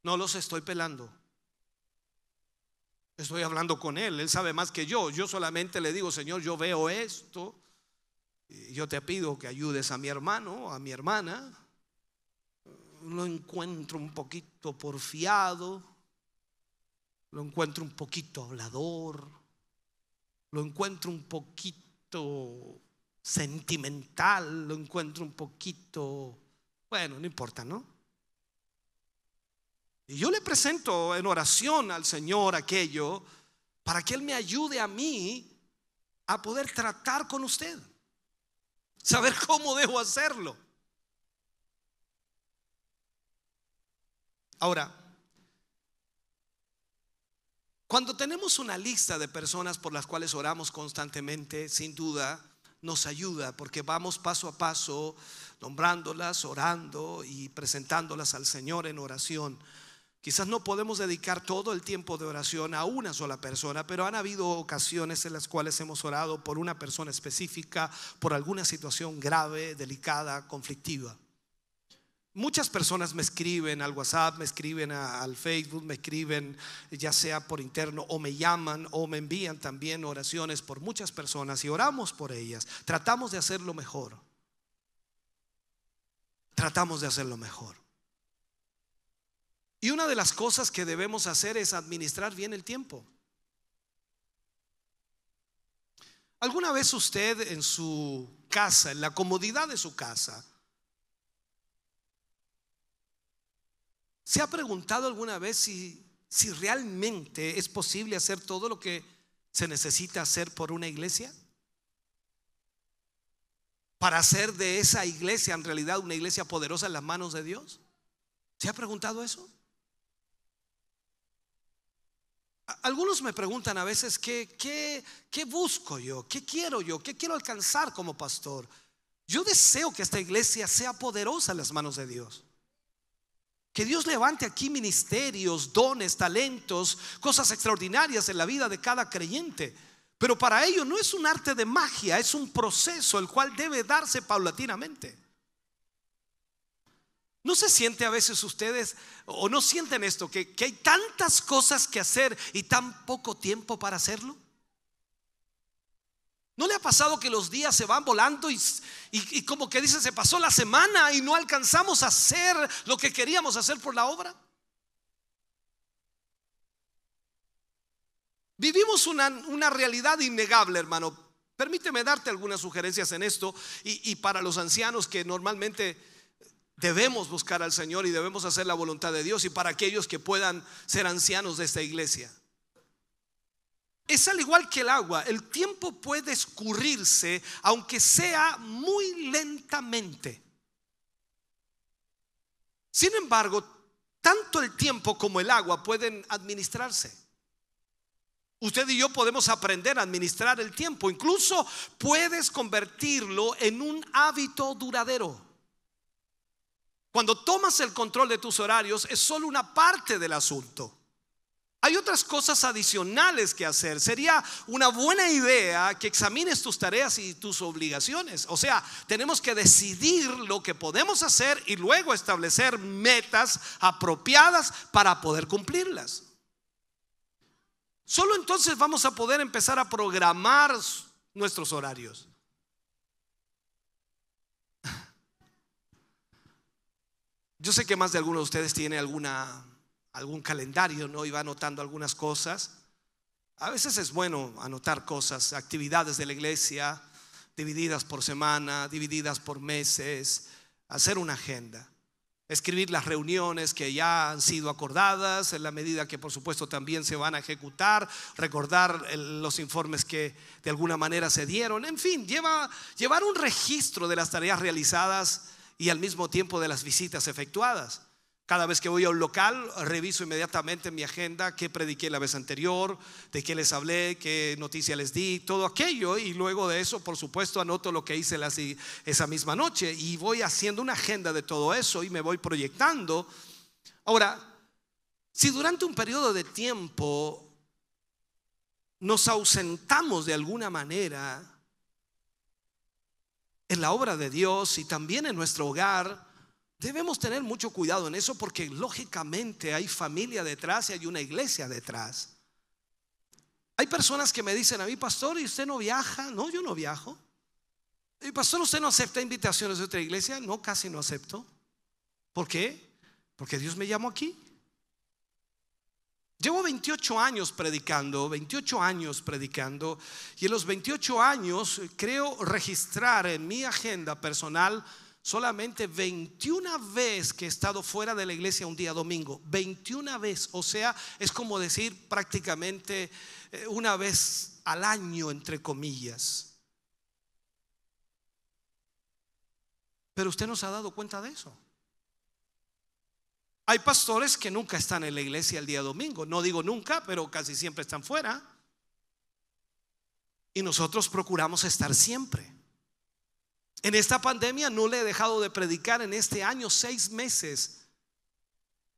No los estoy pelando. Estoy hablando con Él. Él sabe más que yo. Yo solamente le digo, Señor, yo veo esto. Yo te pido que ayudes a mi hermano, a mi hermana. Lo encuentro un poquito porfiado. Lo encuentro un poquito hablador. Lo encuentro un poquito sentimental, lo encuentro un poquito, bueno, no importa, ¿no? Y yo le presento en oración al Señor aquello para que Él me ayude a mí a poder tratar con usted, saber cómo debo hacerlo. Ahora, cuando tenemos una lista de personas por las cuales oramos constantemente, sin duda, nos ayuda porque vamos paso a paso nombrándolas, orando y presentándolas al Señor en oración. Quizás no podemos dedicar todo el tiempo de oración a una sola persona, pero han habido ocasiones en las cuales hemos orado por una persona específica, por alguna situación grave, delicada, conflictiva. Muchas personas me escriben al WhatsApp, me escriben al Facebook, me escriben ya sea por interno o me llaman o me envían también oraciones por muchas personas y oramos por ellas. Tratamos de hacerlo mejor. Tratamos de hacerlo mejor. Y una de las cosas que debemos hacer es administrar bien el tiempo. ¿Alguna vez usted en su casa, en la comodidad de su casa, ¿Se ha preguntado alguna vez si, si realmente es posible hacer todo lo que se necesita hacer por una iglesia? Para hacer de esa iglesia en realidad una iglesia poderosa en las manos de Dios. ¿Se ha preguntado eso? Algunos me preguntan a veces ¿qué, qué, qué busco yo, qué quiero yo, qué quiero alcanzar como pastor. Yo deseo que esta iglesia sea poderosa en las manos de Dios. Que Dios levante aquí ministerios, dones, talentos, cosas extraordinarias en la vida de cada creyente. Pero para ello no es un arte de magia, es un proceso el cual debe darse paulatinamente. ¿No se siente a veces ustedes o no sienten esto, que, que hay tantas cosas que hacer y tan poco tiempo para hacerlo? ¿No le ha pasado que los días se van volando y, como que dicen, se pasó la semana y no alcanzamos a hacer lo que queríamos hacer por la obra? Vivimos una, realidad innegable, hermano. Permíteme darte algunas sugerencias en esto y para los ancianos que normalmente debemos buscar al Señor y debemos hacer la voluntad de Dios y para aquellos que puedan ser ancianos de esta iglesia. Es al igual que el agua, el tiempo puede escurrirse aunque sea muy lentamente. Sin embargo, tanto el tiempo como el agua pueden administrarse. Usted y yo podemos aprender a administrar el tiempo. Incluso puedes convertirlo en un hábito duradero. Cuando tomas el control de tus horarios es solo una parte del asunto. Hay otras cosas adicionales que hacer. Sería una buena idea que examines tus tareas y tus obligaciones. O sea, tenemos que decidir lo que podemos hacer y luego establecer metas apropiadas para poder cumplirlas. Solo entonces vamos a poder empezar a programar nuestros horarios. Yo sé que más de algunos de ustedes tiene alguna, algún calendario, ¿no? Va anotando algunas cosas. A veces es bueno anotar cosas, actividades de la iglesia, divididas por semana, divididas por meses, hacer una agenda escribir las reuniones que ya han sido acordadas, en la medida que por supuesto también se van a ejecutar, recordar los informes que de alguna manera se dieron, en fin, lleva, llevar un registro de las tareas realizadas y al mismo tiempo de las visitas efectuadas. Cada vez que voy a un local, reviso inmediatamente mi agenda qué prediqué la vez anterior, de qué les hablé, qué noticia les di, todo aquello. Y luego de eso, por supuesto, anoto lo que hice esa misma noche. Y voy haciendo una agenda de todo eso y me voy proyectando. Ahora, si durante un periodo de tiempo nos ausentamos de alguna manera en la obra de Dios y también en nuestro hogar, Debemos tener mucho cuidado en eso porque lógicamente hay familia detrás y hay una iglesia detrás. Hay personas que me dicen a mí, pastor, ¿y usted no viaja? No, yo no viajo. ¿Y pastor, usted no acepta invitaciones de otra iglesia? No, casi no acepto. ¿Por qué? Porque Dios me llamó aquí. Llevo 28 años predicando, 28 años predicando, y en los 28 años creo registrar en mi agenda personal solamente 21 veces que he estado fuera de la iglesia un día domingo. 21 veces, o sea, es como decir prácticamente eh, una vez al año, entre comillas. Pero usted no se ha dado cuenta de eso. Hay pastores que nunca están en la iglesia el día domingo. No digo nunca, pero casi siempre están fuera. Y nosotros procuramos estar siempre. En esta pandemia no le he dejado de predicar en este año seis meses.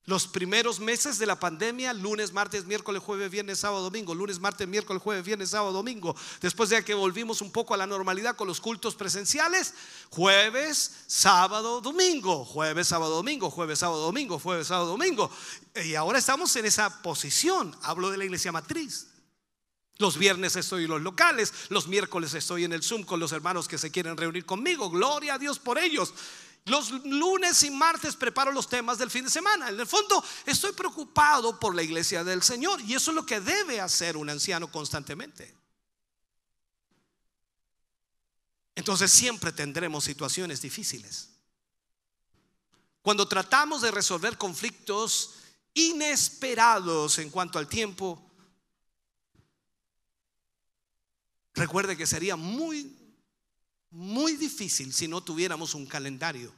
Los primeros meses de la pandemia, lunes, martes, miércoles, jueves, viernes, sábado, domingo, lunes, martes, miércoles, jueves, viernes, sábado, domingo. Después de que volvimos un poco a la normalidad con los cultos presenciales, jueves, sábado, domingo, jueves, sábado, domingo, jueves, sábado, domingo, jueves, sábado, domingo. Y ahora estamos en esa posición. Hablo de la iglesia matriz. Los viernes estoy en los locales, los miércoles estoy en el Zoom con los hermanos que se quieren reunir conmigo. Gloria a Dios por ellos. Los lunes y martes preparo los temas del fin de semana. En el fondo estoy preocupado por la iglesia del Señor y eso es lo que debe hacer un anciano constantemente. Entonces siempre tendremos situaciones difíciles. Cuando tratamos de resolver conflictos inesperados en cuanto al tiempo, Recuerde que sería muy, muy difícil si no tuviéramos un calendario.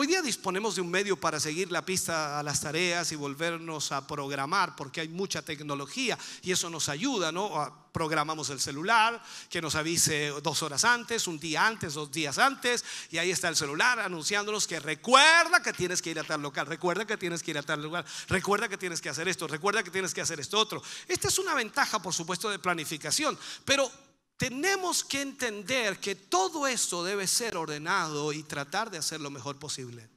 Hoy día disponemos de un medio para seguir la pista a las tareas y volvernos a programar, porque hay mucha tecnología y eso nos ayuda, ¿no? Programamos el celular, que nos avise dos horas antes, un día antes, dos días antes, y ahí está el celular anunciándonos que recuerda que tienes que ir a tal local, recuerda que tienes que ir a tal lugar, recuerda que tienes que hacer esto, recuerda que tienes que hacer esto otro. Esta es una ventaja, por supuesto, de planificación, pero tenemos que entender que todo esto debe ser ordenado y tratar de hacer lo mejor posible.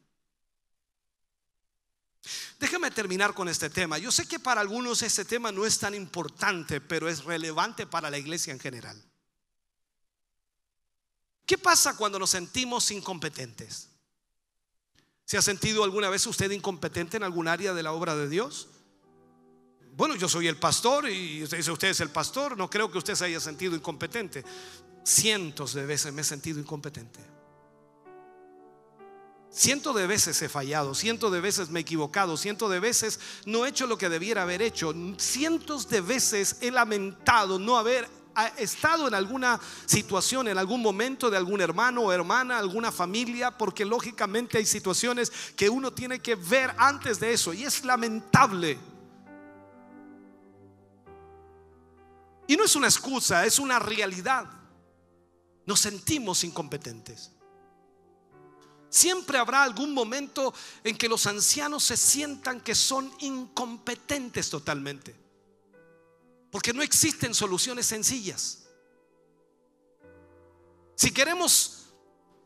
Déjame terminar con este tema. Yo sé que para algunos este tema no es tan importante, pero es relevante para la iglesia en general. ¿Qué pasa cuando nos sentimos incompetentes? ¿Se ha sentido alguna vez usted incompetente en algún área de la obra de Dios? Bueno, yo soy el pastor y usted usted es el pastor, no creo que usted se haya sentido incompetente. Cientos de veces me he sentido incompetente. Cientos de veces he fallado, cientos de veces me he equivocado, cientos de veces no he hecho lo que debiera haber hecho, cientos de veces he lamentado no haber estado en alguna situación, en algún momento de algún hermano o hermana, alguna familia, porque lógicamente hay situaciones que uno tiene que ver antes de eso y es lamentable. Y no es una excusa, es una realidad. Nos sentimos incompetentes. Siempre habrá algún momento en que los ancianos se sientan que son incompetentes totalmente. Porque no existen soluciones sencillas. Si queremos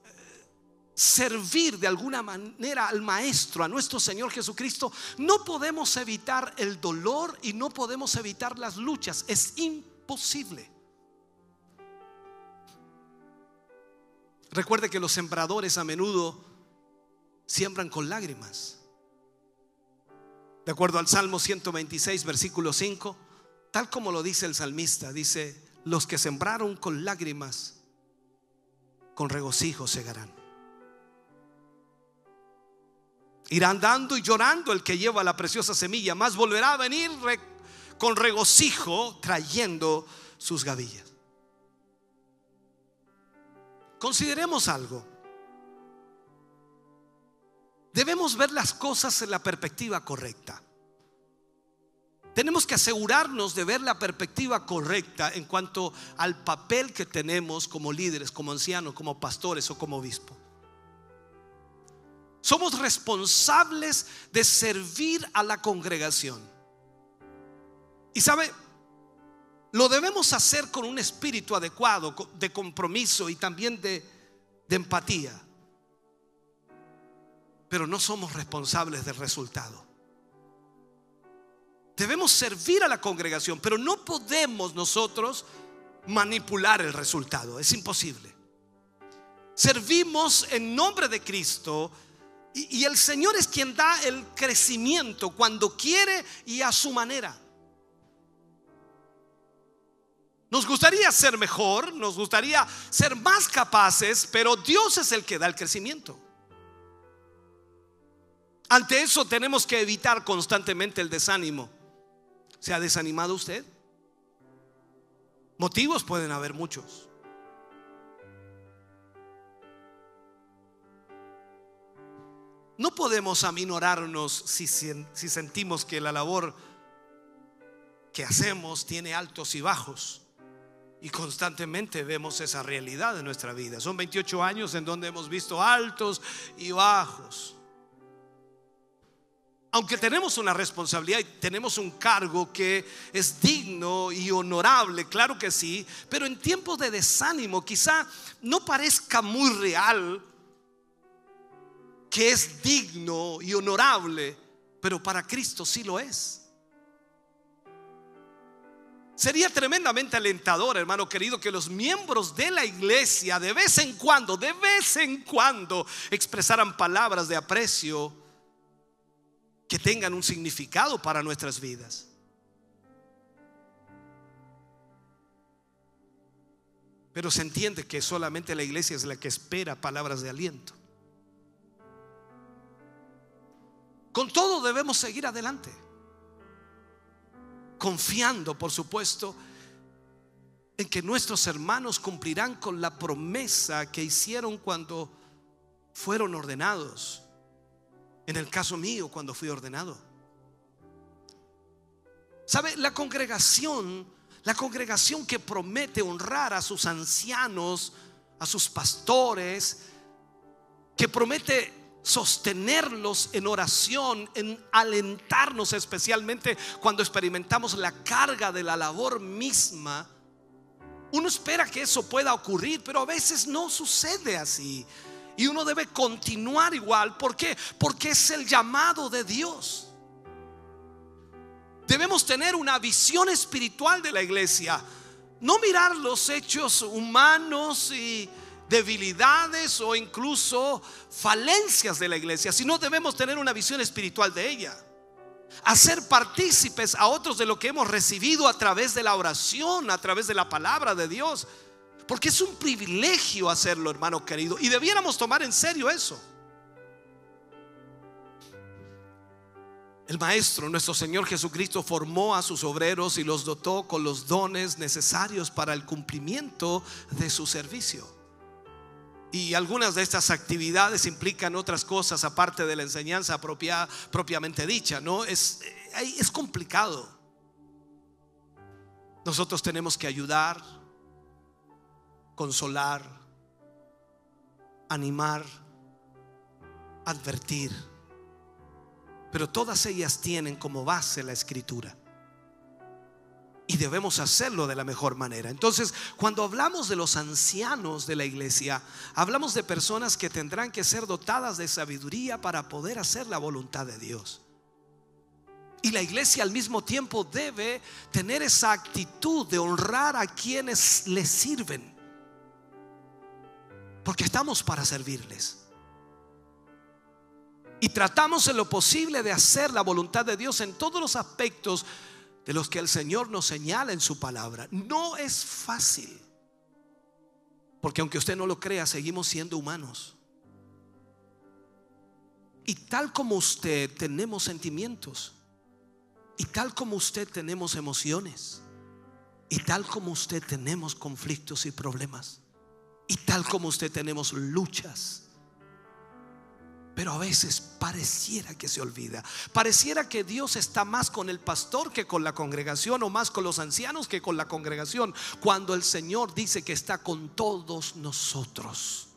eh, servir de alguna manera al Maestro, a nuestro Señor Jesucristo, no podemos evitar el dolor y no podemos evitar las luchas. Es imposible posible. Recuerde que los sembradores a menudo siembran con lágrimas. De acuerdo al Salmo 126, versículo 5, tal como lo dice el salmista, dice, los que sembraron con lágrimas, con regocijo segarán. Irá andando y llorando el que lleva la preciosa semilla, más volverá a venir con regocijo trayendo sus gavillas. Consideremos algo. Debemos ver las cosas en la perspectiva correcta. Tenemos que asegurarnos de ver la perspectiva correcta en cuanto al papel que tenemos como líderes, como ancianos, como pastores o como obispos. Somos responsables de servir a la congregación. Y sabe, lo debemos hacer con un espíritu adecuado, de compromiso y también de, empatía. Pero no somos responsables del resultado. Debemos servir a la congregación, pero no podemos nosotros manipular el resultado. Es imposible. Servimos en nombre de Cristo y, el Señor es quien da el crecimiento cuando quiere y a su manera. Nos gustaría ser mejor, nos gustaría ser más capaces, pero Dios es el que da el crecimiento. Ante eso tenemos que evitar constantemente el desánimo. ¿Se ha desanimado usted? Motivos pueden haber muchos. No podemos aminorarnos si, sentimos que la labor que hacemos tiene altos y bajos. Y constantemente vemos esa realidad en nuestra vida. Son 28 años en donde hemos visto altos y bajos. Aunque tenemos una responsabilidad y tenemos un cargo que es digno y honorable, claro que sí, pero en tiempos de desánimo quizá no parezca muy real que es digno y honorable, pero para Cristo sí lo es. Sería tremendamente alentador, hermano querido, que los miembros de la iglesia de vez en cuando, de vez en cuando, expresaran palabras de aprecio que tengan un significado para nuestras vidas. Pero se entiende que solamente la iglesia es la que espera palabras de aliento. Con todo debemos seguir adelante. Confiando, por supuesto, en que nuestros hermanos cumplirán con la promesa que hicieron cuando fueron ordenados. En el caso mío, cuando fui ordenado. ¿Sabe? La congregación, la congregación que promete honrar a sus ancianos, a sus pastores, que promete sostenerlos en oración, en alentarnos especialmente cuando experimentamos la carga de la labor misma. Uno espera que eso pueda ocurrir, pero a veces no sucede así. Y uno debe continuar igual. ¿Por qué? Porque es el llamado de Dios. Debemos tener una visión espiritual de la iglesia. No mirar los hechos humanos y debilidades o incluso falencias de la iglesia, sino debemos tener una visión espiritual de ella. Hacer partícipes a otros de lo que hemos recibido a través de la oración, a través de la palabra de Dios. Porque es un privilegio hacerlo, hermano querido. Y debiéramos tomar en serio eso. El Maestro, nuestro Señor Jesucristo, formó a sus obreros y los dotó con los dones necesarios para el cumplimiento de su servicio. Y algunas de estas actividades implican otras cosas aparte de la enseñanza propia, propiamente dicha, ¿no? Es, es complicado. Nosotros tenemos que ayudar, consolar, animar, advertir. Pero todas ellas tienen como base la escritura y debemos hacerlo de la mejor manera. Entonces, cuando hablamos de los ancianos de la iglesia, hablamos de personas que tendrán que ser dotadas de sabiduría para poder hacer la voluntad de Dios. Y la iglesia al mismo tiempo debe tener esa actitud de honrar a quienes le sirven. Porque estamos para servirles. Y tratamos en lo posible de hacer la voluntad de Dios en todos los aspectos de los que el Señor nos señala en su palabra. No es fácil. Porque aunque usted no lo crea, seguimos siendo humanos. Y tal como usted tenemos sentimientos. Y tal como usted tenemos emociones. Y tal como usted tenemos conflictos y problemas. Y tal como usted tenemos luchas. Pero a veces pareciera que se olvida. Pareciera que Dios está más con el pastor que con la congregación o más con los ancianos que con la congregación. Cuando el Señor dice que está con todos nosotros.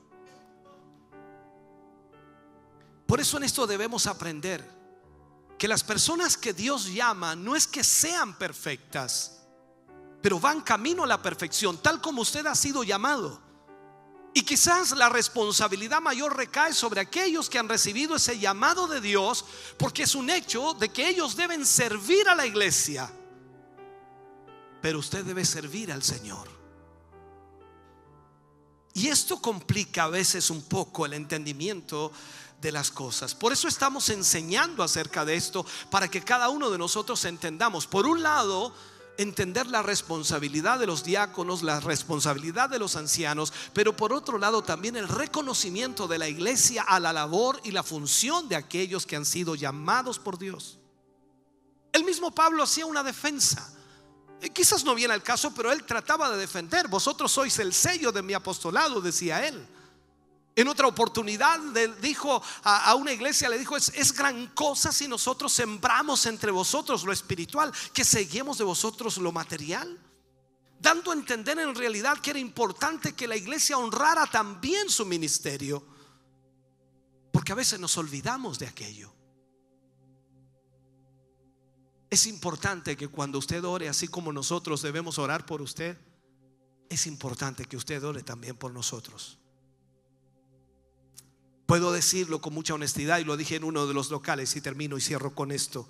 Por eso en esto debemos aprender que las personas que Dios llama no es que sean perfectas, pero van camino a la perfección, tal como usted ha sido llamado. Y quizás la responsabilidad mayor recae sobre aquellos que han recibido ese llamado de Dios, porque es un hecho de que ellos deben servir a la iglesia. Pero usted debe servir al Señor. Y esto complica a veces un poco el entendimiento de las cosas. Por eso estamos enseñando acerca de esto, para que cada uno de nosotros entendamos. Por un lado, entender la responsabilidad de los diáconos, la responsabilidad de los ancianos, pero por otro lado también el reconocimiento de la iglesia a la labor y la función de aquellos que han sido llamados por Dios. El mismo Pablo hacía una defensa. Eh, quizás no viene al caso, pero él trataba de defender. Vosotros sois el sello de mi apostolado, decía él. En otra oportunidad le dijo a, una iglesia, le dijo, es, es, gran cosa si nosotros sembramos entre vosotros lo espiritual, que seguimos de vosotros lo material. Dando a entender en realidad que era importante que la iglesia honrara también su ministerio. Porque a veces nos olvidamos de aquello. Es importante que cuando usted ore, así como nosotros debemos orar por usted, es importante que usted ore también por nosotros. Puedo decirlo con mucha honestidad y lo dije en uno de los locales y termino y cierro con esto.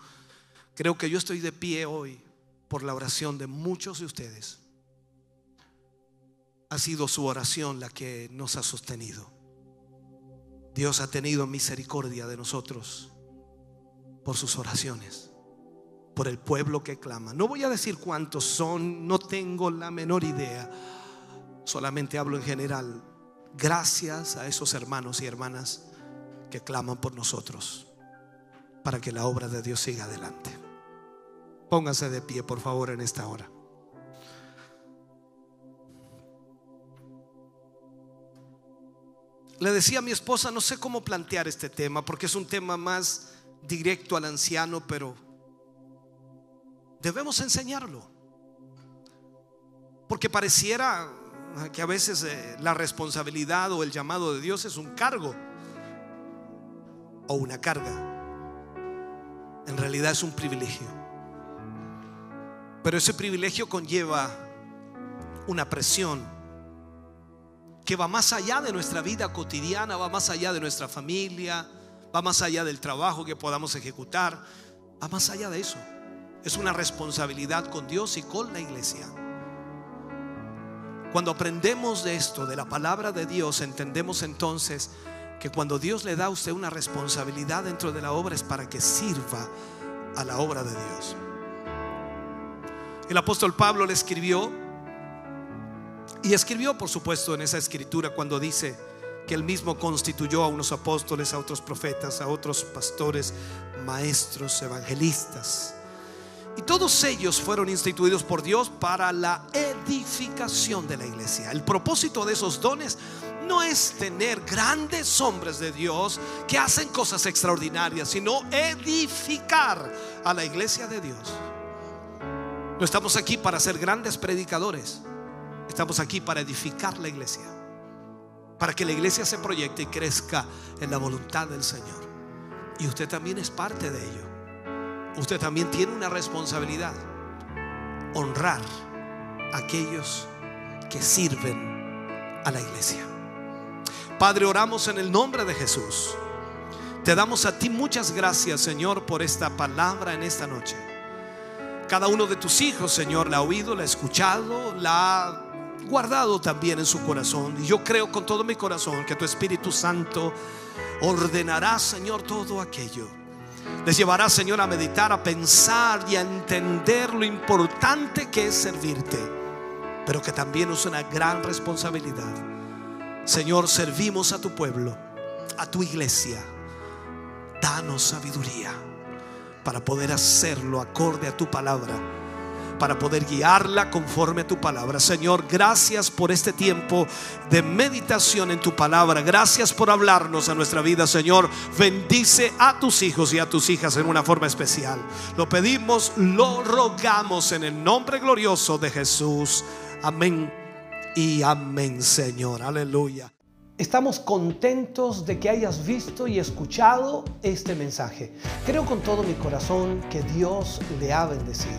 Creo que yo estoy de pie hoy por la oración de muchos de ustedes. Ha sido su oración la que nos ha sostenido. Dios ha tenido misericordia de nosotros por sus oraciones, por el pueblo que clama. No voy a decir cuántos son, no tengo la menor idea, solamente hablo en general Gracias a esos hermanos y hermanas que claman por nosotros para que la obra de Dios siga adelante. Póngase de pie, por favor, en esta hora. Le decía a mi esposa, no sé cómo plantear este tema, porque es un tema más directo al anciano, pero debemos enseñarlo. Porque pareciera que a veces eh, la responsabilidad o el llamado de Dios es un cargo o una carga. En realidad es un privilegio. Pero ese privilegio conlleva una presión que va más allá de nuestra vida cotidiana, va más allá de nuestra familia, va más allá del trabajo que podamos ejecutar, va más allá de eso. Es una responsabilidad con Dios y con la iglesia. Cuando aprendemos de esto, de la palabra de Dios, entendemos entonces que cuando Dios le da a usted una responsabilidad dentro de la obra es para que sirva a la obra de Dios. El apóstol Pablo le escribió y escribió, por supuesto, en esa escritura cuando dice que él mismo constituyó a unos apóstoles, a otros profetas, a otros pastores, maestros, evangelistas y todos ellos fueron instituidos por Dios para la edificación de la iglesia. El propósito de esos dones no es tener grandes hombres de Dios que hacen cosas extraordinarias, sino edificar a la iglesia de Dios. No estamos aquí para ser grandes predicadores, estamos aquí para edificar la iglesia, para que la iglesia se proyecte y crezca en la voluntad del Señor. Y usted también es parte de ello usted también tiene una responsabilidad. Honrar a aquellos que sirven a la iglesia. Padre, oramos en el nombre de Jesús. Te damos a ti muchas gracias, Señor, por esta palabra en esta noche. Cada uno de tus hijos, Señor, la ha oído, la ha escuchado, la ha guardado también en su corazón. Y yo creo con todo mi corazón que tu Espíritu Santo ordenará, Señor, todo aquello. Les llevará, Señor, a meditar, a pensar y a entender lo importante que es servirte, pero que también es una gran responsabilidad. Señor, servimos a tu pueblo, a tu iglesia. Danos sabiduría para poder hacerlo acorde a tu palabra para poder guiarla conforme a tu palabra. Señor, gracias por este tiempo de meditación en tu palabra. Gracias por hablarnos a nuestra vida, Señor. Bendice a tus hijos y a tus hijas en una forma especial. Lo pedimos, lo rogamos en el nombre glorioso de Jesús. Amén y amén, Señor. Aleluya. Estamos contentos de que hayas visto y escuchado este mensaje. Creo con todo mi corazón que Dios le ha bendecido.